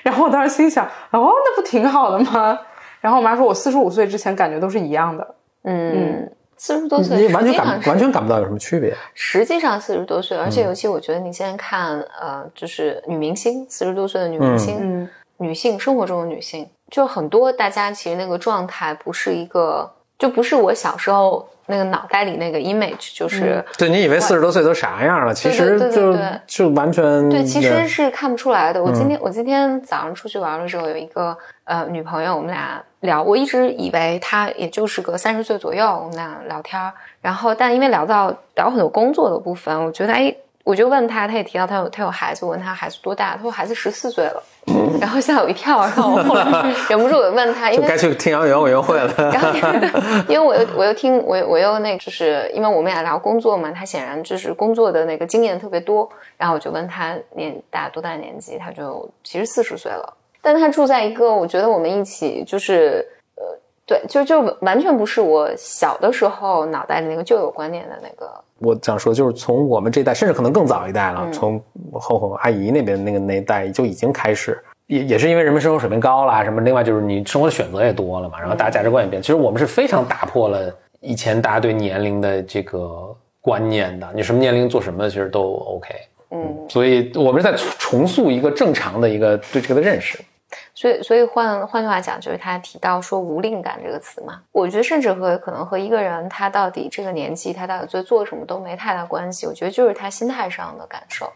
然后我当时心想，哦，那不挺好的吗？然后我妈说我四十五岁之前感觉都是一样的。嗯。四十多岁，你完全感完全感不到有什么区别。实际上四十多岁，而且尤其我觉得你现在看，呃，就是女明星，四十多岁的女明星，女性生活中的女性，就很多大家其实那个状态不是一个，就不是我小时候那个脑袋里那个 image，就是对你以为四十多岁都啥样了，其实就就完全对，其实是看不出来的。我今天我今天早上出去玩的时候，有一个呃女朋友，我们俩。聊，我一直以为她也就是个三十岁左右，我们俩聊天，然后但因为聊到聊很多工作的部分，我觉得哎，我就问他，他也提到他有他有孩子，我问他孩子多大，他说孩子十四岁了，然后吓我一跳，然后我后来 忍不住我问他，因为该去听杨元委员会了，然后因为我又我又听我我又那就是因为我们俩聊工作嘛，他显然就是工作的那个经验特别多，然后我就问他年大多大年纪，他就其实四十岁了。但他住在一个，我觉得我们一起就是，呃，对，就就完全不是我小的时候脑袋里那个旧有观念的那个。我想说，就是从我们这一代，甚至可能更早一代了，从我后后阿姨那边那个那一代就已经开始，也也是因为人们生活水平高了，什么，另外就是你生活的选择也多了嘛，然后大家价值观也变。其实我们是非常打破了以前大家对年龄的这个观念的，你什么年龄做什么其实都 OK。嗯，所以我们是在重塑一个正常的一个对这个的认识。所以，所以换换句话讲，就是他提到说“无力感”这个词嘛，我觉得甚至和可能和一个人他到底这个年纪他到底在做什么都没太大关系。我觉得就是他心态上的感受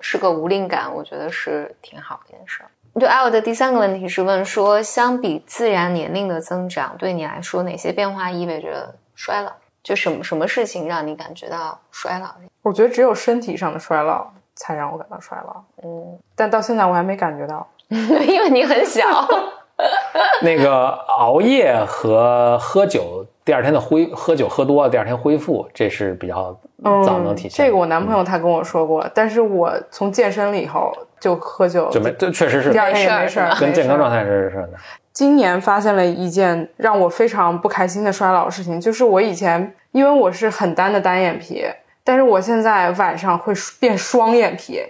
是个无力感，我觉得是挺好的一件事。对，L 的第三个问题是问说，相比自然年龄的增长，对你来说哪些变化意味着衰老？就什么什么事情让你感觉到衰老？我觉得只有身体上的衰老才让我感到衰老。嗯，但到现在我还没感觉到。因为你很小，那个熬夜和喝酒，第二天的恢喝酒喝多了，第二天恢复，这是比较早能体现。这个我男朋友他跟我说过，但是我从健身了以后就喝酒，就没这确实是第二天也没事儿，跟健康状态是是的。今年发现了一件让我非常不开心的衰老事情，就是我以前因为我是很单的单眼皮。但是我现在晚上会变双眼皮，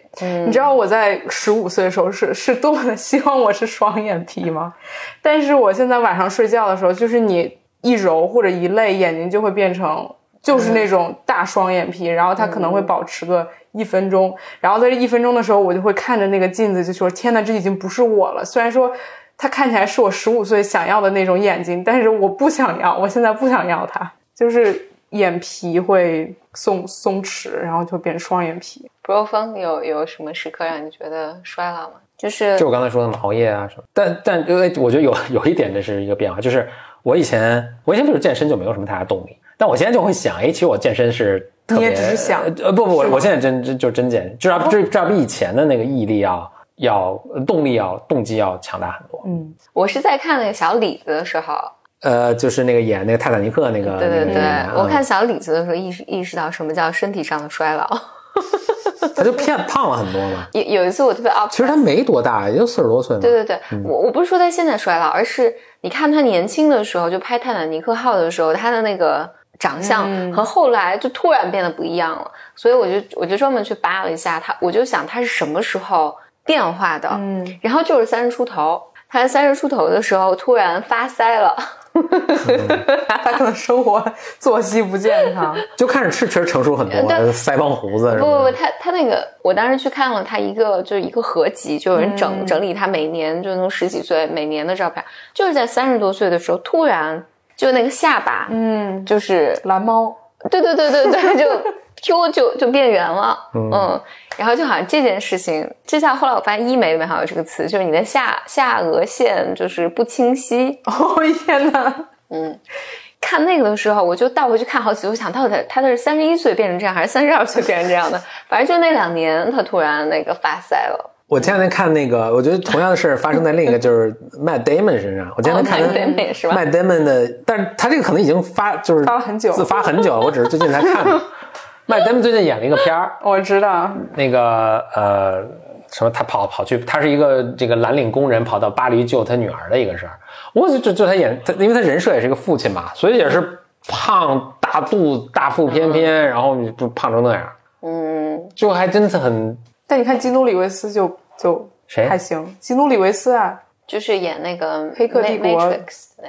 你知道我在十五岁的时候是是多么的希望我是双眼皮吗？但是我现在晚上睡觉的时候，就是你一揉或者一累，眼睛就会变成就是那种大双眼皮，然后它可能会保持个一分钟，然后在这一分钟的时候，我就会看着那个镜子，就说天呐，这已经不是我了。虽然说它看起来是我十五岁想要的那种眼睛，但是我不想要，我现在不想要它，就是眼皮会。松松弛，然后就变双眼皮。不若风有有什么时刻让你觉得衰老吗？就是就我刚才说的嘛熬夜啊什么。但但因为我觉得有有一点这是一个变化，就是我以前我以前就是健身就没有什么太大动力，但我现在就会想，哎，其实我健身是 你也只是想呃不不我我现在真真就真健，至少至少比以前的那个毅力要要动力要动机要强大很多。嗯，我是在看那个小李子的时候。呃，就是那个演那个泰坦尼克那个，对对对，我看小李子的时候意识意识到什么叫身体上的衰老，他就骗胖了很多嘛。有有一次我特别啊，其实他没多大，也就四十多岁嘛。对对对，我我不是说他现在衰老，而是你看他年轻的时候就拍泰坦尼克号的时候，他的那个长相和后来就突然变得不一样了，所以我就我就专门去扒了一下他，我就想他是什么时候变化的，嗯，然后就是三十出头，他在三十出头的时候突然发腮了。他可能生活作息不健康，就看着确实成熟很多，腮帮胡子。不不不，他他那个，我当时去看了他一个，就是一个合集，就有人整整理他每年就从十几岁每年的照片，就是在三十多岁的时候，突然就那个下巴，嗯，就是蓝猫，对对对对对，就。Q 就就变圆了，嗯，然后就好像这件事情，就像后来我发现医美里面好像有这个词，就是你的下下颚线就是不清晰。哦天哪，嗯，看那个的时候，我就倒回去看好几次，我想到底他他是三十一岁变成这样，还是三十二岁变成这样的？反正就那两年，他突然那个发腮了。我前两天看那个，我觉得同样的事发生在另一个就是 Matt Damon 身上。我前两天看 Matt Damon 的，但是他这个可能已经发就是发了很久，自发很久了，我只是最近才看的。麦登最近演了一个片儿，我知道那个呃什么，他跑跑去，他是一个这个蓝领工人，跑到巴黎救他女儿的一个事儿。我就就他演他，因为他人设也是个父亲嘛，所以也是胖大肚子大腹翩翩，然后就胖成那样。嗯，就还真是很。但你看基努里维斯就就谁还行，基努里维斯啊，就是演那个黑客帝国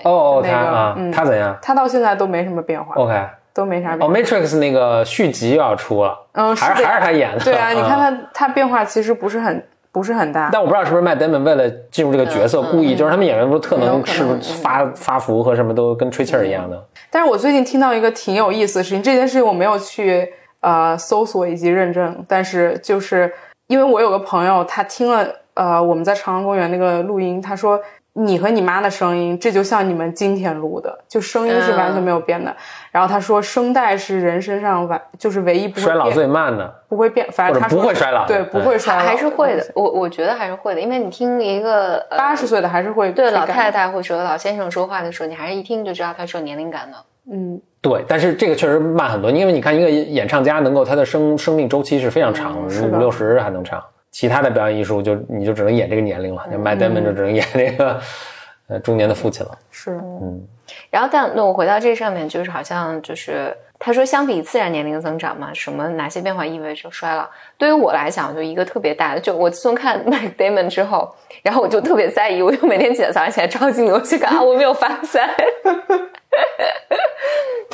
哦，他啊，他怎样？他到现在都没什么变化。OK。都没啥变。哦，Matrix 那个续集又要出了，嗯，还是还是他演的。对啊，你看他他变化其实不是很不是很大。但我不知道是不是麦登们为了进入这个角色，故意就是他们演员不是特能是发发福和什么都跟吹气儿一样的。但是我最近听到一个挺有意思的事情，这件事情我没有去呃搜索以及认证，但是就是因为我有个朋友，他听了呃我们在长安公园那个录音，他说。你和你妈的声音，这就像你们今天录的，就声音是完全没有变的。然后他说，声带是人身上完就是唯一不会衰老最慢的，不会变，反正他不会衰老，对，不会衰老，还是会的。我我觉得还是会的，因为你听一个八十岁的还是会对老太太或者老先生说话的时候，你还是一听就知道他是有年龄感的。嗯，对，但是这个确实慢很多，因为你看一个演唱家能够他的生生命周期是非常长，五六十还能唱。其他的表演艺术就你就只能演这个年龄了，就麦登 n 就只能演那个呃中年的父亲了。是，嗯，然后但那我回到这上面，就是好像就是他说，相比自然年龄增长嘛，什么哪些变化意味着衰老？对于我来讲，就一个特别大的，就我自从看 Mac Damon 之后，然后我就特别在意，我就每天起来早上起来照镜子，我去看啊，我没有发 腮。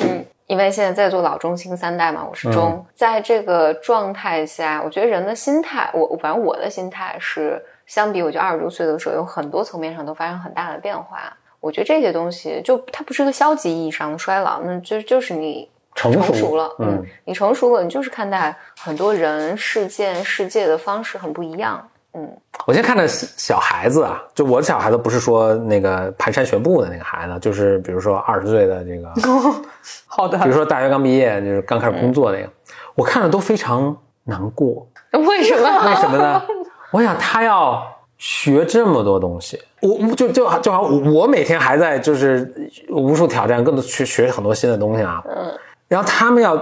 嗯，因为现在在做老中青三代嘛，我是中，在这个状态下，我觉得人的心态，我反正我的心态是，相比我就二十多岁的时候，有很多层面上都发生很大的变化。我觉得这些东西就它不是个消极意义上的衰老，那就就是你成成熟了，嗯，你成熟了，你就是看待很多人、事件、世界的方式很不一样。嗯，我现在看着小孩子啊，就我的小孩子不是说那个蹒跚学步的那个孩子，就是比如说二十岁的这个，好的比如说大学刚毕业，就是刚开始工作那个，我看着都非常难过。为什么？为什么呢？我想他要学这么多东西，我我就就就好像我每天还在就是无数挑战，更多去学很多新的东西啊。嗯，然后他们要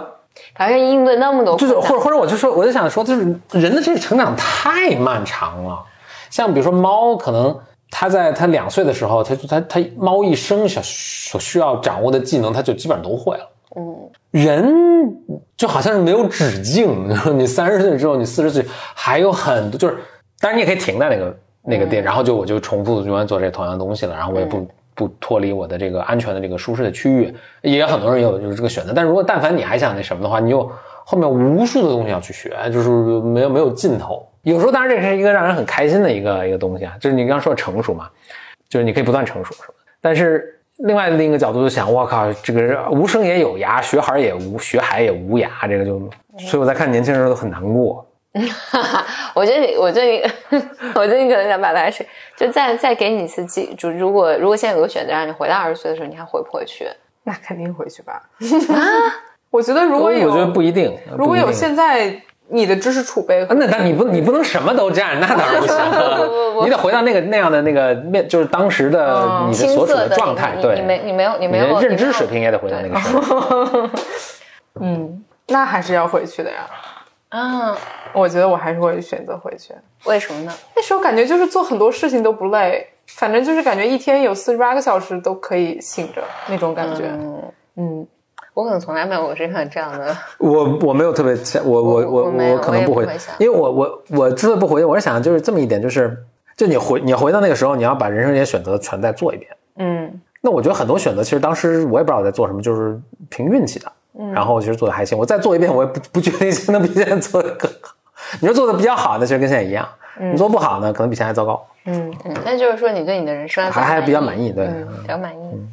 好像应对那么多就是，或者或者我就说我就想说，就是人的这个成长太漫长了。像比如说猫，可能它在它两岁的时候，它它它猫一生所所需要掌握的技能，它就基本上都会了。嗯，人就好像是没有止境，你三十岁之后，你四十岁还有很多，就是当然你也可以停在那个那个点，然后就我就重复永远做这同样的东西了，然后我也不、不脱离我的这个安全的这个舒适的区域，也有很多人有就是这个选择，但如果但凡你还想那什么的话，你有后面无数的东西要去学，就是没有没有尽头。有时候当然这是一个让人很开心的一个一个东西啊，就是你刚刚说的成熟嘛，就是你可以不断成熟，是吧？但是另外另一个角度就想，我靠，这个无声也有涯，学海也无学海也无涯，这个就，所以我在看年轻人都很难过。我觉得你，我觉得你，我觉得你可能想把它是，就再再给你一次机，就如果如果现在有个选择让你回到二十岁的时候，你还回不回去？那肯定回去吧。啊我觉得如果有，我觉得不一定。如果有现在你的知识储备那那你不你不能什么都占，那当然不行。你得回到那个那样的那个面，就是当时的你的所处青涩的状态，你对，你没你没有你没有的认知水。平也得回到那个时候。嗯，那还是要回去的呀。啊，我觉得我还是会选择回去。为什么呢？那时候感觉就是做很多事情都不累，反正就是感觉一天有四十八个小时都可以醒着那种感觉。嗯，嗯，我可能从来没有过这样这样的。我我没有特别想，我我我我可能不回我不会，因为我我我之所以不回去，我是想就是这么一点，就是就你回你回到那个时候，你要把人生这些选择全再做一遍。嗯，那我觉得很多选择，其实当时我也不知道我在做什么，就是凭运气的。嗯，然后其实做的还行，我再做一遍，我也不不确定现在能比现在做的更好。你说做的比较好，那其实跟现在一样；你做不好呢，可能比现在还糟糕。嗯，那就是说你对你的人生还还比较满意，对。嗯，比较满意。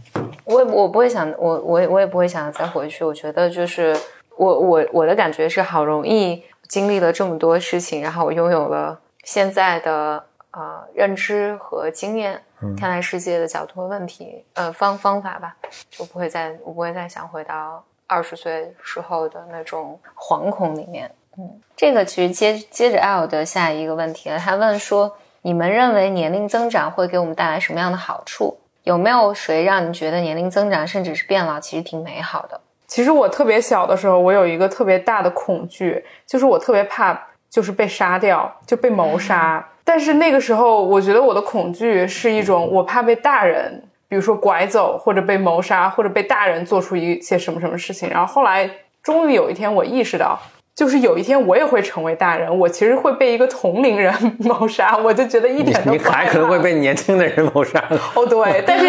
我也我不会想，我我也我也不会想再回去。我觉得就是我我我的感觉是，好容易经历了这么多事情，然后我拥有了现在的呃认知和经验，看待世界的角度和问题呃方方法吧，就不会再我不会再想回到二十岁时候的那种惶恐里面。嗯，这个其实接接着 L 的下一个问题了，他问说。你们认为年龄增长会给我们带来什么样的好处？有没有谁让你觉得年龄增长甚至是变老其实挺美好的？其实我特别小的时候，我有一个特别大的恐惧，就是我特别怕就是被杀掉，就被谋杀。但是那个时候，我觉得我的恐惧是一种我怕被大人，比如说拐走，或者被谋杀，或者被大人做出一些什么什么事情。然后后来，终于有一天，我意识到。就是有一天我也会成为大人，我其实会被一个同龄人 谋杀，我就觉得一点都不你还可能会被年轻的人谋杀。哦，对，但是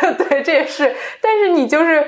但是对，这也是，但是你就是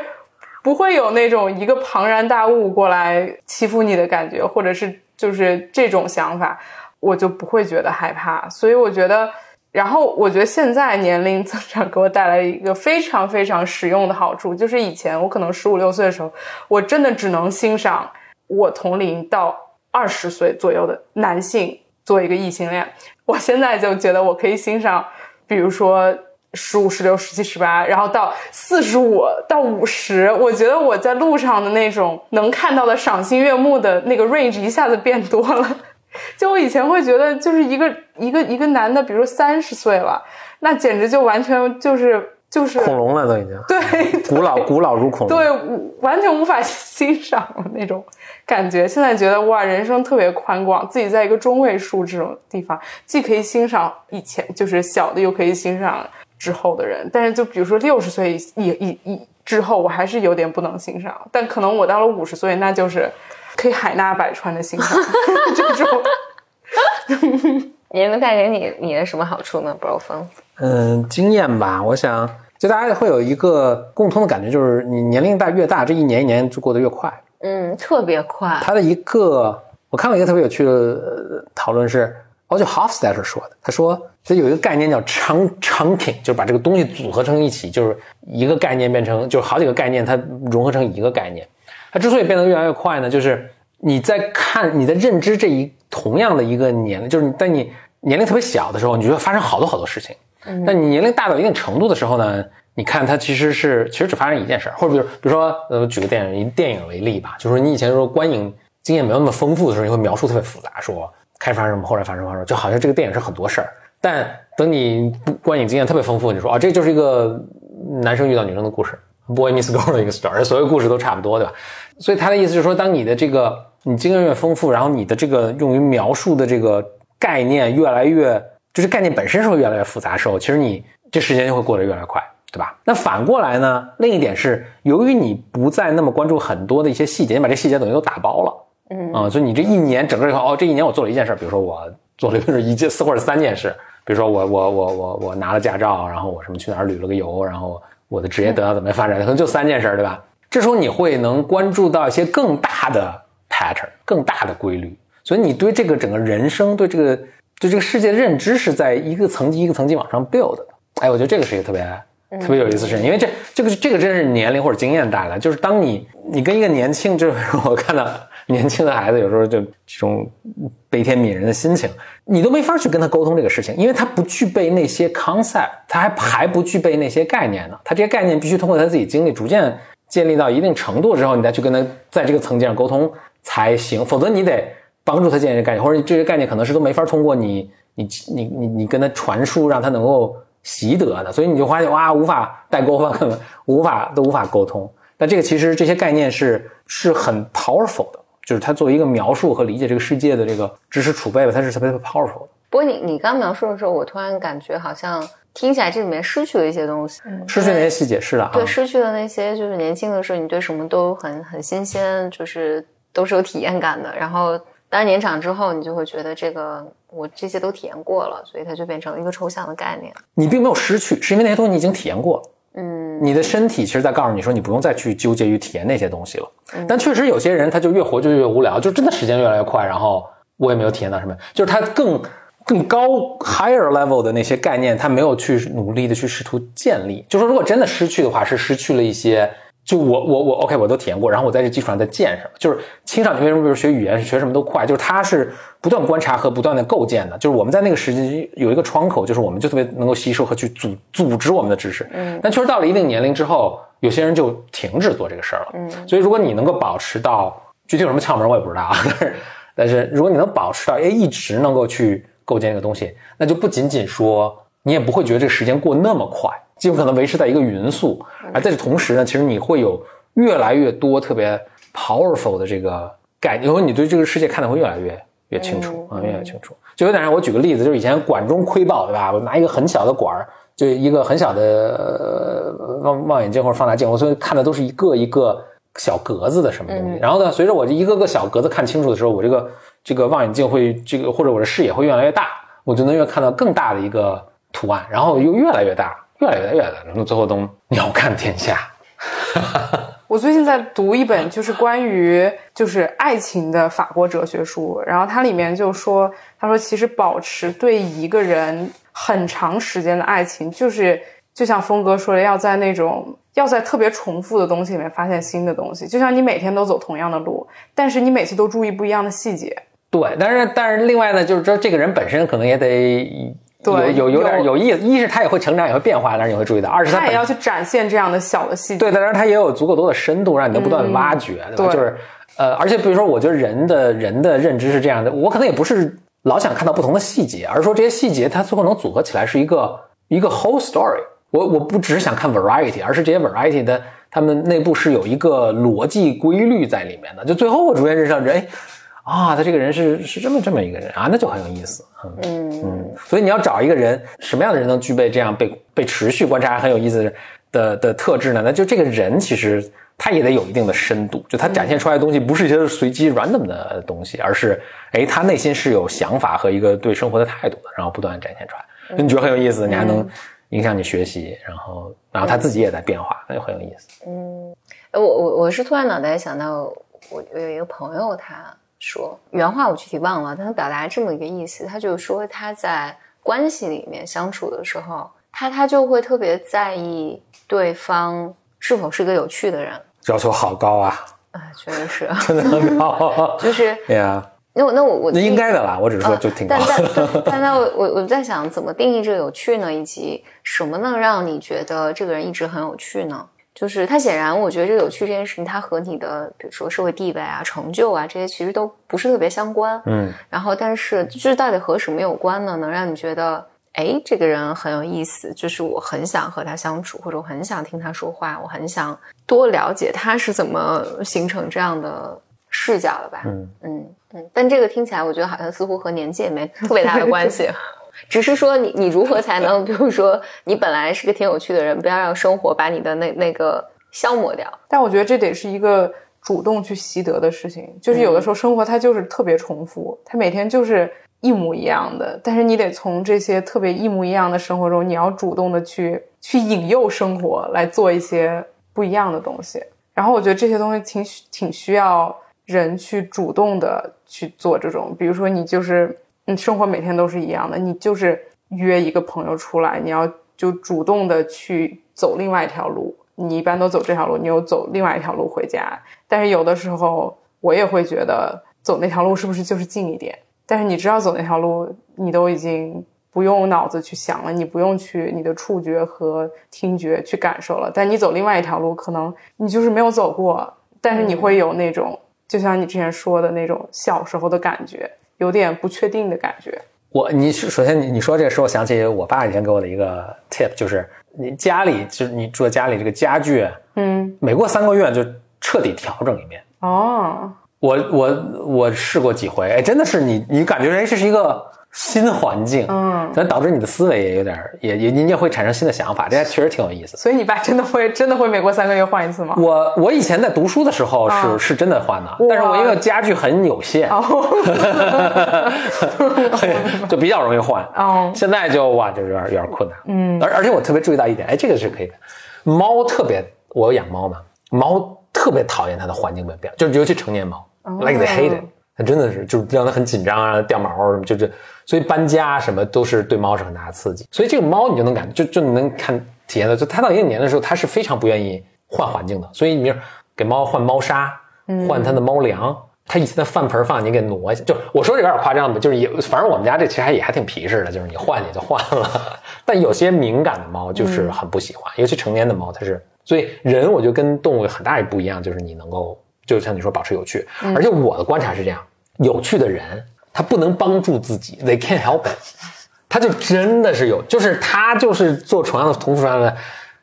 不会有那种一个庞然大物过来欺负你的感觉，或者是就是这种想法，我就不会觉得害怕。所以我觉得，然后我觉得现在年龄增长给我带来一个非常非常实用的好处，就是以前我可能十五六岁的时候，我真的只能欣赏。我同龄到二十岁左右的男性做一个异性恋，我现在就觉得我可以欣赏，比如说十五、十六、十七、十八，然后到四十五到五十，我觉得我在路上的那种能看到的赏心悦目的那个 range 一下子变多了。就我以前会觉得，就是一个一个一个男的，比如三十岁了，那简直就完全就是。就是恐龙了，都已经对，古老古老如恐龙，对，完全无法 欣赏那种感觉。现在觉得哇，人生特别宽广，自己在一个中位数这种地方，既可以欣赏以前就是小的，又可以欣赏之后的人，但是就比如说六十岁以以以之后，我还是有点不能欣赏。但可能我到了五十岁，那就是可以海纳百川的欣赏 这种。年龄带给你你的什么好处呢，bro 峰？嗯，经验吧。我想，就大家会有一个共通的感觉，就是你年龄大越大，这一年一年就过得越快。嗯，特别快。他的一个，我看过一个特别有趣的讨论是，哦，就 Hofstadter 说的。他说，这有一个概念叫 chunking，就是把这个东西组合成一起，就是一个概念变成，就是好几个概念它融合成一个概念。它之所以变得越来越快呢，就是你在看你在认知这一同样的一个年龄，就是你在你。年龄特别小的时候，你就会发生好多好多事情。但你年龄大到一定程度的时候呢，你看它其实是其实只发生一件事儿，或者比如比如说呃，举个电影以电影为例吧，就是说你以前说观影经验没有那么丰富的时候，你会描述特别复杂，说开始发生什么，后来发生什么，就好像这个电影是很多事儿。但等你观影经验特别丰富，你说啊，这就是一个男生遇到女生的故事，boy meets girl 的一个 story，所有故事都差不多，对吧？所以他的意思就是说，当你的这个你经验越丰富，然后你的这个用于描述的这个。概念越来越，就是概念本身是会越来越复杂的时候，其实你这时间就会过得越来越快，对吧？那反过来呢？另一点是，由于你不再那么关注很多的一些细节，你把这细节等于都打包了，嗯啊，所以你这一年整个以后，哦，这一年我做了一件事，比如说我做了一件四或者三件事，比如说我我我我我拿了驾照，然后我什么去哪儿旅了个游，然后我的职业得到怎么样发展，可能就三件事，对吧？这时候你会能关注到一些更大的 pattern，更大的规律。所以你对这个整个人生，对这个对这个世界的认知是在一个层级一个层级往上 build 的。哎，我觉得这个是一个特别特别有意思的事情，因为这这个这个真是年龄或者经验带来。就是当你你跟一个年轻，就是 我看到年轻的孩子有时候就这种悲天悯人的心情，你都没法去跟他沟通这个事情，因为他不具备那些 concept，他还还不具备那些概念呢。他这些概念必须通过他自己经历逐渐建立到一定程度之后，你再去跟他在这个层级上沟通才行，否则你得。帮助他建立概念，或者这些概念可能是都没法通过你你你你你跟他传输，让他能够习得的，所以你就发现哇，无法代沟，根 本无法都无法沟通。但这个其实这些概念是是很 powerful 的，就是它作为一个描述和理解这个世界的这个知识储备吧，它是特别 powerful 的。不过你你刚描述的时候，我突然感觉好像听起来这里面失去了一些东西，失去那些细节是的，对，失去了那些就是年轻的时候你对什么都很很新鲜，就是都是有体验感的，然后。当然，年长之后，你就会觉得这个我这些都体验过了，所以它就变成了一个抽象的概念。你并没有失去，是因为那些东西你已经体验过了。嗯，你的身体其实在告诉你说，你不用再去纠结于体验那些东西了。但确实有些人他就越活就越无聊，就真的时间越来越快，然后我也没有体验到什么，就是他更更高 higher level 的那些概念，他没有去努力的去试图建立。就说如果真的失去的话，是失去了一些。就我我我 OK，我都体验过，然后我在这基础上再建什么？就是青少年为什么比如学语言学什么都快？就是他是不断观察和不断的构建的。就是我们在那个时期有一个窗口，就是我们就特别能够吸收和去组组织我们的知识。嗯。但确实到了一定年龄之后，有些人就停止做这个事儿了。嗯。所以如果你能够保持到具体有什么窍门我也不知道啊，但 是但是如果你能保持到哎一直能够去构建一个东西，那就不仅仅说你也不会觉得这个时间过那么快。尽可能维持在一个匀速，而在这同时呢，其实你会有越来越多特别 powerful 的这个概念，因为你对这个世界看的会越来越越清楚啊，越来越清楚。就有点像我举个例子，就是以前管中窥豹，对吧？我拿一个很小的管儿，就一个很小的望望远镜或者放大镜，我所以看的都是一个一个小格子的什么东西。然后呢，随着我这一个个小格子看清楚的时候，我这个这个望远镜会这个或者我的视野会越来越大，我就能越看到更大的一个图案，然后又越来越大。越来越远了，然后最后都鸟瞰天下。我最近在读一本就是关于就是爱情的法国哲学书，然后它里面就说，他说其实保持对一个人很长时间的爱情，就是就像峰哥说的，要在那种要在特别重复的东西里面发现新的东西，就像你每天都走同样的路，但是你每次都注意不一样的细节。对，但是但是另外呢，就是说这个人本身可能也得。对，有有点有意思。一是他也会成长，也会变化，但是你会注意到；二是他也要去展现这样的小的细节。对，但是他也有足够多的深度，让你能不断的挖掘，对吧？就是，呃，而且比如说，我觉得人的人的认知是这样的，我可能也不是老想看到不同的细节，而是说这些细节它最后能组合起来是一个一个 whole story。我我不只是想看 variety，而是这些 variety 的他们内部是有一个逻辑规律在里面的。就最后我逐渐认识到，哎。啊，他这个人是是这么这么一个人啊，那就很有意思。嗯嗯，所以你要找一个人，什么样的人能具备这样被被持续观察很有意思的的特质呢？那就这个人其实他也得有一定的深度，就他展现出来的东西不是一些随机 random 的东西，而是哎，他内心是有想法和一个对生活的态度的，然后不断展现出来。你觉得很有意思，你还能影响你学习，然后然后他自己也在变化，那就很有意思。嗯，我我我是突然脑袋想到，我有一个朋友他。说原话我具体忘了，但他表达这么一个意思，他就说他在关系里面相处的时候，他他就会特别在意对方是否是个有趣的人，要求好高啊！啊，确实是，真的很高，就是 对呀。那我那我我那应该的啦，我只是说就挺高。但但但那我我我在想怎么定义这个有趣呢？以及什么能让你觉得这个人一直很有趣呢？就是他显然，我觉得这个有趣这件事情，它和你的比如说社会地位啊、成就啊这些其实都不是特别相关。嗯，然后但是就是到底和什么有关呢？能让你觉得，哎，这个人很有意思，就是我很想和他相处，或者我很想听他说话，我很想多了解他是怎么形成这样的视角的吧。嗯嗯嗯，但这个听起来，我觉得好像似乎和年纪也没特别大的关系。只是说你你如何才能，比如说你本来是个挺有趣的人，不要让生活把你的那那个消磨掉。但我觉得这得是一个主动去习得的事情。就是有的时候生活它就是特别重复，它每天就是一模一样的。但是你得从这些特别一模一样的生活中，你要主动的去去引诱生活来做一些不一样的东西。然后我觉得这些东西挺挺需要人去主动的去做这种，比如说你就是。你生活每天都是一样的，你就是约一个朋友出来，你要就主动的去走另外一条路。你一般都走这条路，你又走另外一条路回家。但是有的时候我也会觉得走那条路是不是就是近一点？但是你知道走那条路，你都已经不用脑子去想了，你不用去你的触觉和听觉去感受了。但你走另外一条路，可能你就是没有走过，但是你会有那种，就像你之前说的那种小时候的感觉。有点不确定的感觉。我，你是首先你你说这个，使我想起我爸以前给我的一个 tip，就是你家里就是你住在家里这个家具，嗯，每过三个月就彻底调整一遍。哦，我我我试过几回，哎，真的是你你感觉哎这是一个。新环境，嗯，咱导致你的思维也有点，也也你也会产生新的想法，这还确实挺有意思。所以你爸真的会 真的会每过三个月换一次吗？我我以前在读书的时候是是真的换的，但是我因为家具很有限，就比较容易换。哦，现在就哇就有点有点困难。嗯，而而且我特别注意到一点，哎，这个是可以的。猫特别，我养猫嘛，猫特别讨厌它的环境变变，就尤其成年猫，like they hate it。它真的是，就让它很紧张啊，掉毛什么，就是，所以搬家什么都是对猫是很大的刺激。所以这个猫你就能感，就就能看体验到，就它到一定年龄的时候，它是非常不愿意换环境的。所以你给猫换猫砂，换它的猫粮，它以前的饭盆放你给挪一下。就我说这有点夸张吧，就是也，反正我们家这其实还也还挺皮实的，就是你换也就换了。但有些敏感的猫就是很不喜欢，尤其成年的猫，它是。所以人我觉得跟动物很大一不一样，就是你能够。就像你说，保持有趣，而且我的观察是这样：有趣的人，他不能帮助自己，they can't help it，他就真的是有，就是他就是做同样的同样的，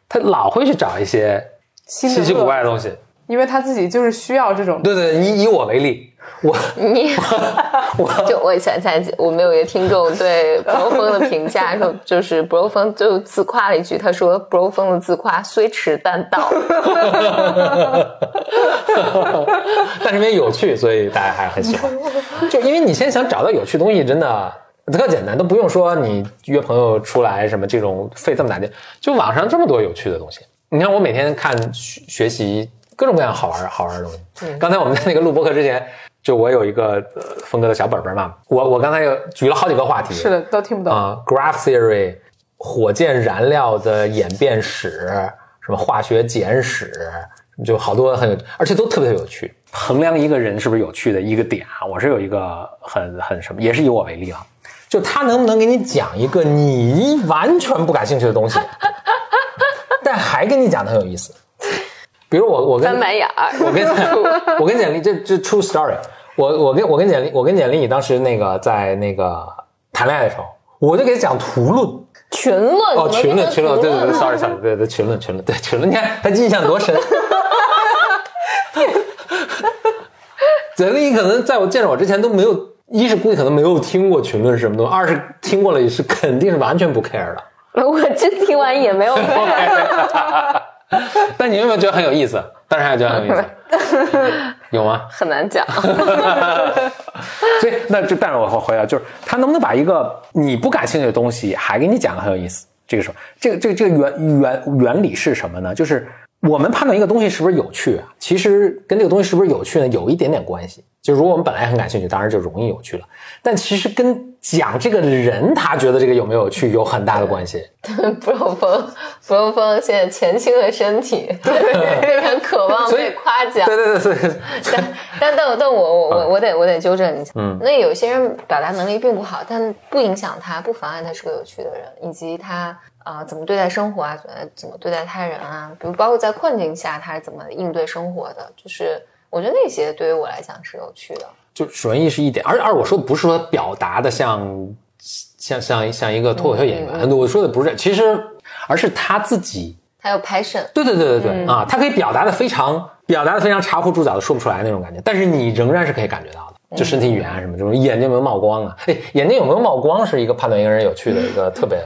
他老会去找一些稀奇古怪的东西，因为他自己就是需要这种。对对，以以我为例。我你，我 就我想起来，我们有一个听众对 Bro 风的评价说，就是 Bro 风就自夸了一句，他说 Bro 风的自夸虽迟但到，但是因为有趣，所以大家还是很喜欢。就因为你现在想找到有趣东西，真的特简单，都不用说你约朋友出来什么这种费这么大劲，就网上这么多有趣的东西。你看我每天看学学习各种各样好玩好玩的东西。刚才我们在那个录播课之前。就我有一个峰哥的小本本嘛，我我刚才又举了好几个话题，是的，都听不懂啊。Graph theory，火箭燃料的演变史，什么化学简史，就好多很有，而且都特别有趣。衡量一个人是不是有趣的一个点啊，我是有一个很很什么，也是以我为例啊，就他能不能给你讲一个你完全不感兴趣的东西，但还跟你讲的很有意思。比如我我跟翻白眼儿，我跟我跟简历这这 true story，我我跟我跟简历我跟简历当时那个在那个谈恋爱的时候，我就给他讲图论群论哦群论群论对对对 sorry sorry 对对群论群论对群论你看他印象多深，简历可能在我见着我之前都没有，一是估计可能没有听过群论是什么东西，二是听过了也是肯定是完全不 care 的。我真听完也没有。但你有没有觉得很有意思？当然觉得很有意思。有吗？很难讲。所以那就但是我回来就是他能不能把一个你不感兴趣的东西还给你讲的很有意思？这个时候，这个这个这个原原原理是什么呢？就是我们判断一个东西是不是有趣啊，其实跟这个东西是不是有趣呢有一点点关系。就如果我们本来很感兴趣，当然就容易有趣了。但其实跟讲这个人他觉得这个有没有趣有很大的关系。不用风，不用风，现在前倾的身体，非常渴望被夸奖。对对对对。但但但但我我我我得我得纠正一下。嗯。那有些人表达能力并不好，但不影响他，不妨碍他是个有趣的人，以及他啊怎么对待生活啊，怎么怎么对待他人啊，比如包括在困境下他是怎么应对生活的，就是。我觉得那些对于我来讲是有趣的，就纯艺是一点，而而我说的不是说表达的像像像像一个脱口秀演员，我说的不是，其实而是他自己，他有 passion，对对对对对啊，他可以表达的非常表达的非常茶壶猪脚的说不出来那种感觉，但是你仍然是可以感觉到的，就身体语言啊什么这种，眼睛有没有冒光啊？哎，眼睛有没有冒光是一个判断一个人有趣的一个特别。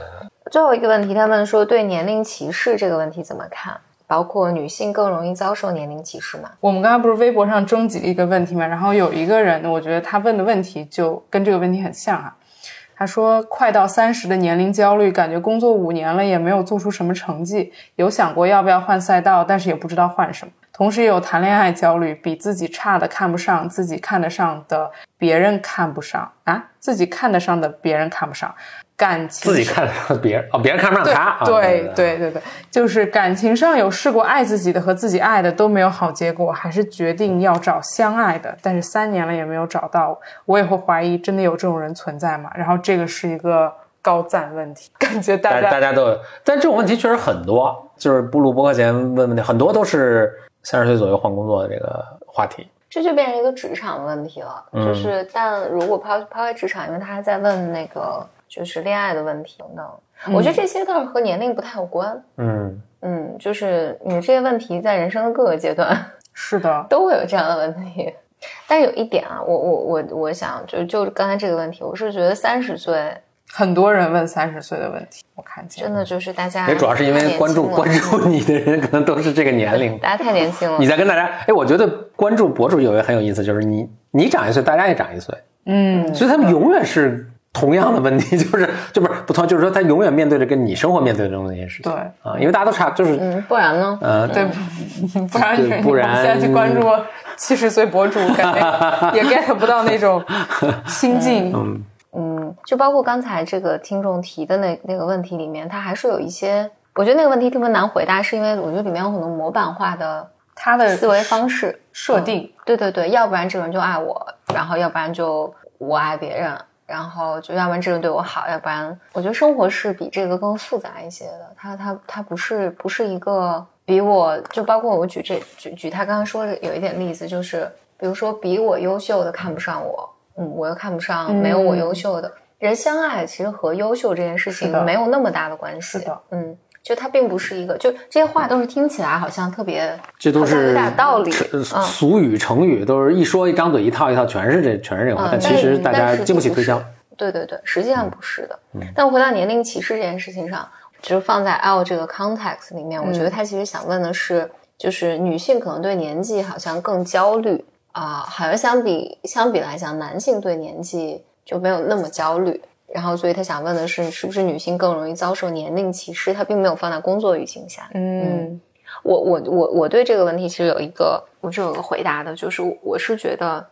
最后一个问题，他们说对年龄歧视这个问题怎么看？包括女性更容易遭受年龄歧视吗？我们刚刚不是微博上征集了一个问题嘛，然后有一个人，我觉得他问的问题就跟这个问题很像啊。他说：“快到三十的年龄焦虑，感觉工作五年了也没有做出什么成绩，有想过要不要换赛道，但是也不知道换什么。同时也有谈恋爱焦虑，比自己差的看不上，自己看得上的别人看不上啊，自己看得上的别人看不上。”感情自己看上别人哦，别人看不上他。对对对对，就是感情上有试过爱自己的和自己爱的都没有好结果，还是决定要找相爱的，但是三年了也没有找到，我也会怀疑真的有这种人存在吗？然后这个是一个高赞问题，感觉大家大家都有，但这种问题确实很多，就是不录播客前问问题，很多都是三十岁左右换工作的这个话题，这就变成一个职场问题了。就是，但如果抛抛开职场，因为他还在问那个。就是恋爱的问题等等，我觉得这些倒是和年龄不太有关。嗯嗯，就是你这些问题在人生的各个阶段 是的都会有这样的问题。但有一点啊，我我我我想就就刚才这个问题，我是觉得三十岁很多人问三十岁的问题，我看见真的就是大家也主要是因为关注关注你的人可能都是这个年龄，大家太年轻了。你在跟大家哎，我觉得关注博主有一个很有意思，就是你你长一岁，大家也长一岁，嗯，所以他们永远是。同样的问题 就是，就不是不同，就是说他永远面对着跟你生活面对的那些事情。对啊，因为大家都差，就是嗯，不然呢？呃，对，不然不然现在去关注七十岁博主，感觉也 get 不到那种心境。嗯嗯，就包括刚才这个听众提的那那个问题里面，他还是有一些，我觉得那个问题特别难回答，是因为我觉得里面有很多模板化的他的思维方式设定。对对对，要不然这个人就爱我，然后要不然就我爱别人。然后就要不然这个对我好，要不然我觉得生活是比这个更复杂一些的。他他他不是不是一个比我就包括我举这举举他刚刚说的有一点例子，就是比如说比我优秀的看不上我，嗯，我又看不上没有我优秀的人相爱，其实和优秀这件事情没有那么大的关系。是的，嗯。就它并不是一个，就这些话都是听起来好像特别，这都是有点道理，俗语成语都是一说一张嘴一套一套，全是这全是这话，但其实大家经不起推销。对对对，实际上不是的。但回到年龄歧视这件事情上，就是放在 L 这个 context 里面，我觉得他其实想问的是，就是女性可能对年纪好像更焦虑啊，好像相比相比来讲，男性对年纪就没有那么焦虑。然后，所以他想问的是，是不是女性更容易遭受年龄歧视？他并没有放在工作语境下。嗯，我我我我对这个问题其实有一个，我是有个回答的，就是我是觉得，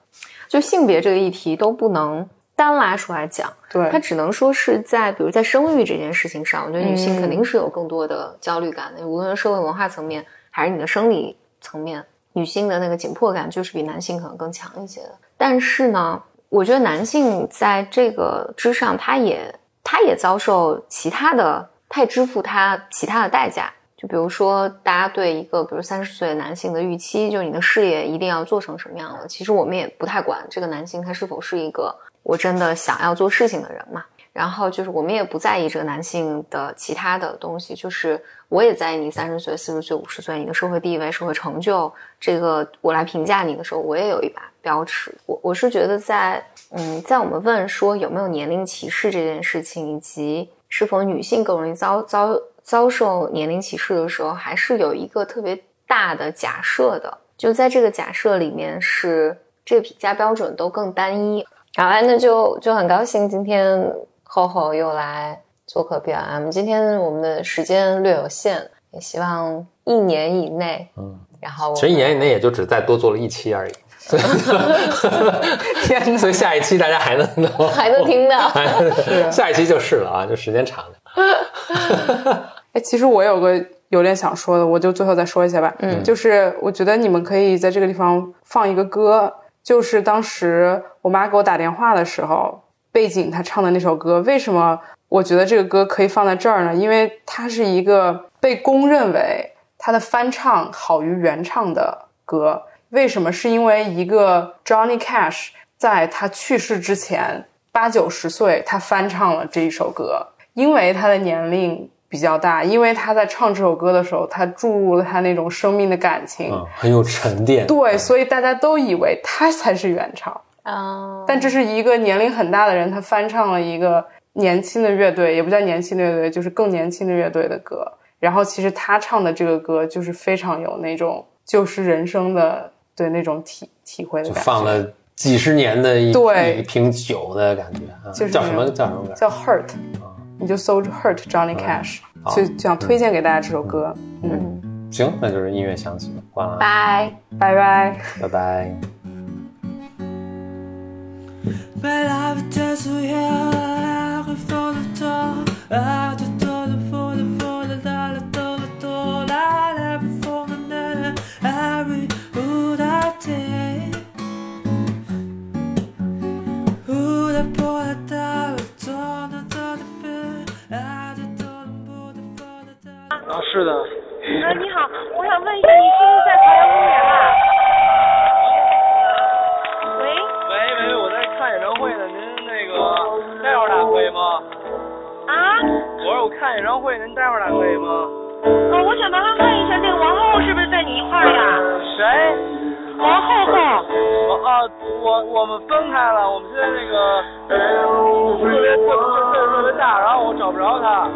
就性别这个议题都不能单拉出来讲。对，它只能说是在，比如在生育这件事情上，我觉得女性肯定是有更多的焦虑感的，无论是社会文化层面还是你的生理层面，女性的那个紧迫感就是比男性可能更强一些的。但是呢？我觉得男性在这个之上，他也他也遭受其他的，他也支付他其他的代价。就比如说，大家对一个比如三十岁男性的预期，就是你的事业一定要做成什么样了。其实我们也不太管这个男性他是否是一个我真的想要做事情的人嘛。然后就是我们也不在意这个男性的其他的东西，就是我也在意你三十岁、四十岁、五十岁你的社会地位、社会成就，这个我来评价你的时候，我也有一把标尺。我我是觉得在嗯，在我们问说有没有年龄歧视这件事情，以及是否女性更容易遭遭遭受年龄歧视的时候，还是有一个特别大的假设的。就在这个假设里面，是这个评价标准都更单一。好，那就就很高兴今天。厚厚又来做客 BLM，今天我们的时间略有限，也希望一年以内，嗯，然后其实一年以内也就只再多做了一期而已，所 以天，所以下一期大家还能 还能听到，下一期就是了啊，就时间长的。哎，其实我有个有点想说的，我就最后再说一下吧，嗯，就是我觉得你们可以在这个地方放一个歌，就是当时我妈给我打电话的时候。背景他唱的那首歌，为什么我觉得这个歌可以放在这儿呢？因为它是一个被公认为他的翻唱好于原唱的歌。为什么？是因为一个 Johnny Cash 在他去世之前八九十岁，他翻唱了这一首歌。因为他的年龄比较大，因为他在唱这首歌的时候，他注入了他那种生命的感情，很有沉淀。对，所以大家都以为他才是原唱。啊！但这是一个年龄很大的人，他翻唱了一个年轻的乐队，也不叫年轻的乐队，就是更年轻的乐队的歌。然后其实他唱的这个歌就是非常有那种就是人生的对那种体体会的感觉。放了几十年的一对一瓶酒的感觉，就是叫什么叫什么？叫 Hurt。你就搜 Hurt Johnny Cash，就就想推荐给大家这首歌。嗯，行，那就是音乐响起了，关了。拜拜拜拜拜。啊，是的。呃，你好，我想问一下，你是不是在朝阳公园啊？吗？啊？我说我看演唱会，您待会儿来可以吗？哦，我想麻烦问一下，那个王后是不是在你一块儿呀？谁？王后后。我啊，我我们分开了，我们现在那个特别特特特特别大，然后我找不着他。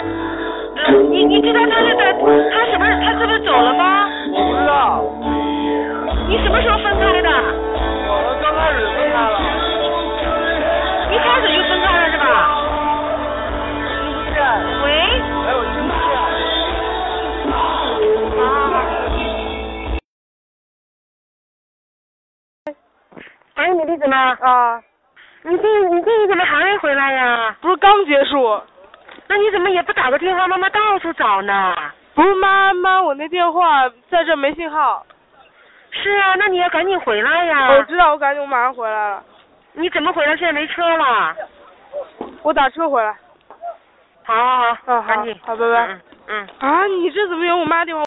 嗯，你你知道他是在他什么？他是不是走了吗？我不知道。你什么时候分开的？我们刚开始分开了。一开始喂。哎，我听不见。啊。哎，美丽怎么？啊。你这你这你怎么还没回来呀？不是刚结束。那你怎么也不打个电话？妈妈到处找呢。不是妈妈，我那电话在这没信号。是啊，那你要赶紧回来呀。我知道，我赶紧，我马上回来了。你怎么回来？现在没车了。我打车回来。好好好，赶紧，好，拜拜。嗯。啊，你这怎么有我妈电话？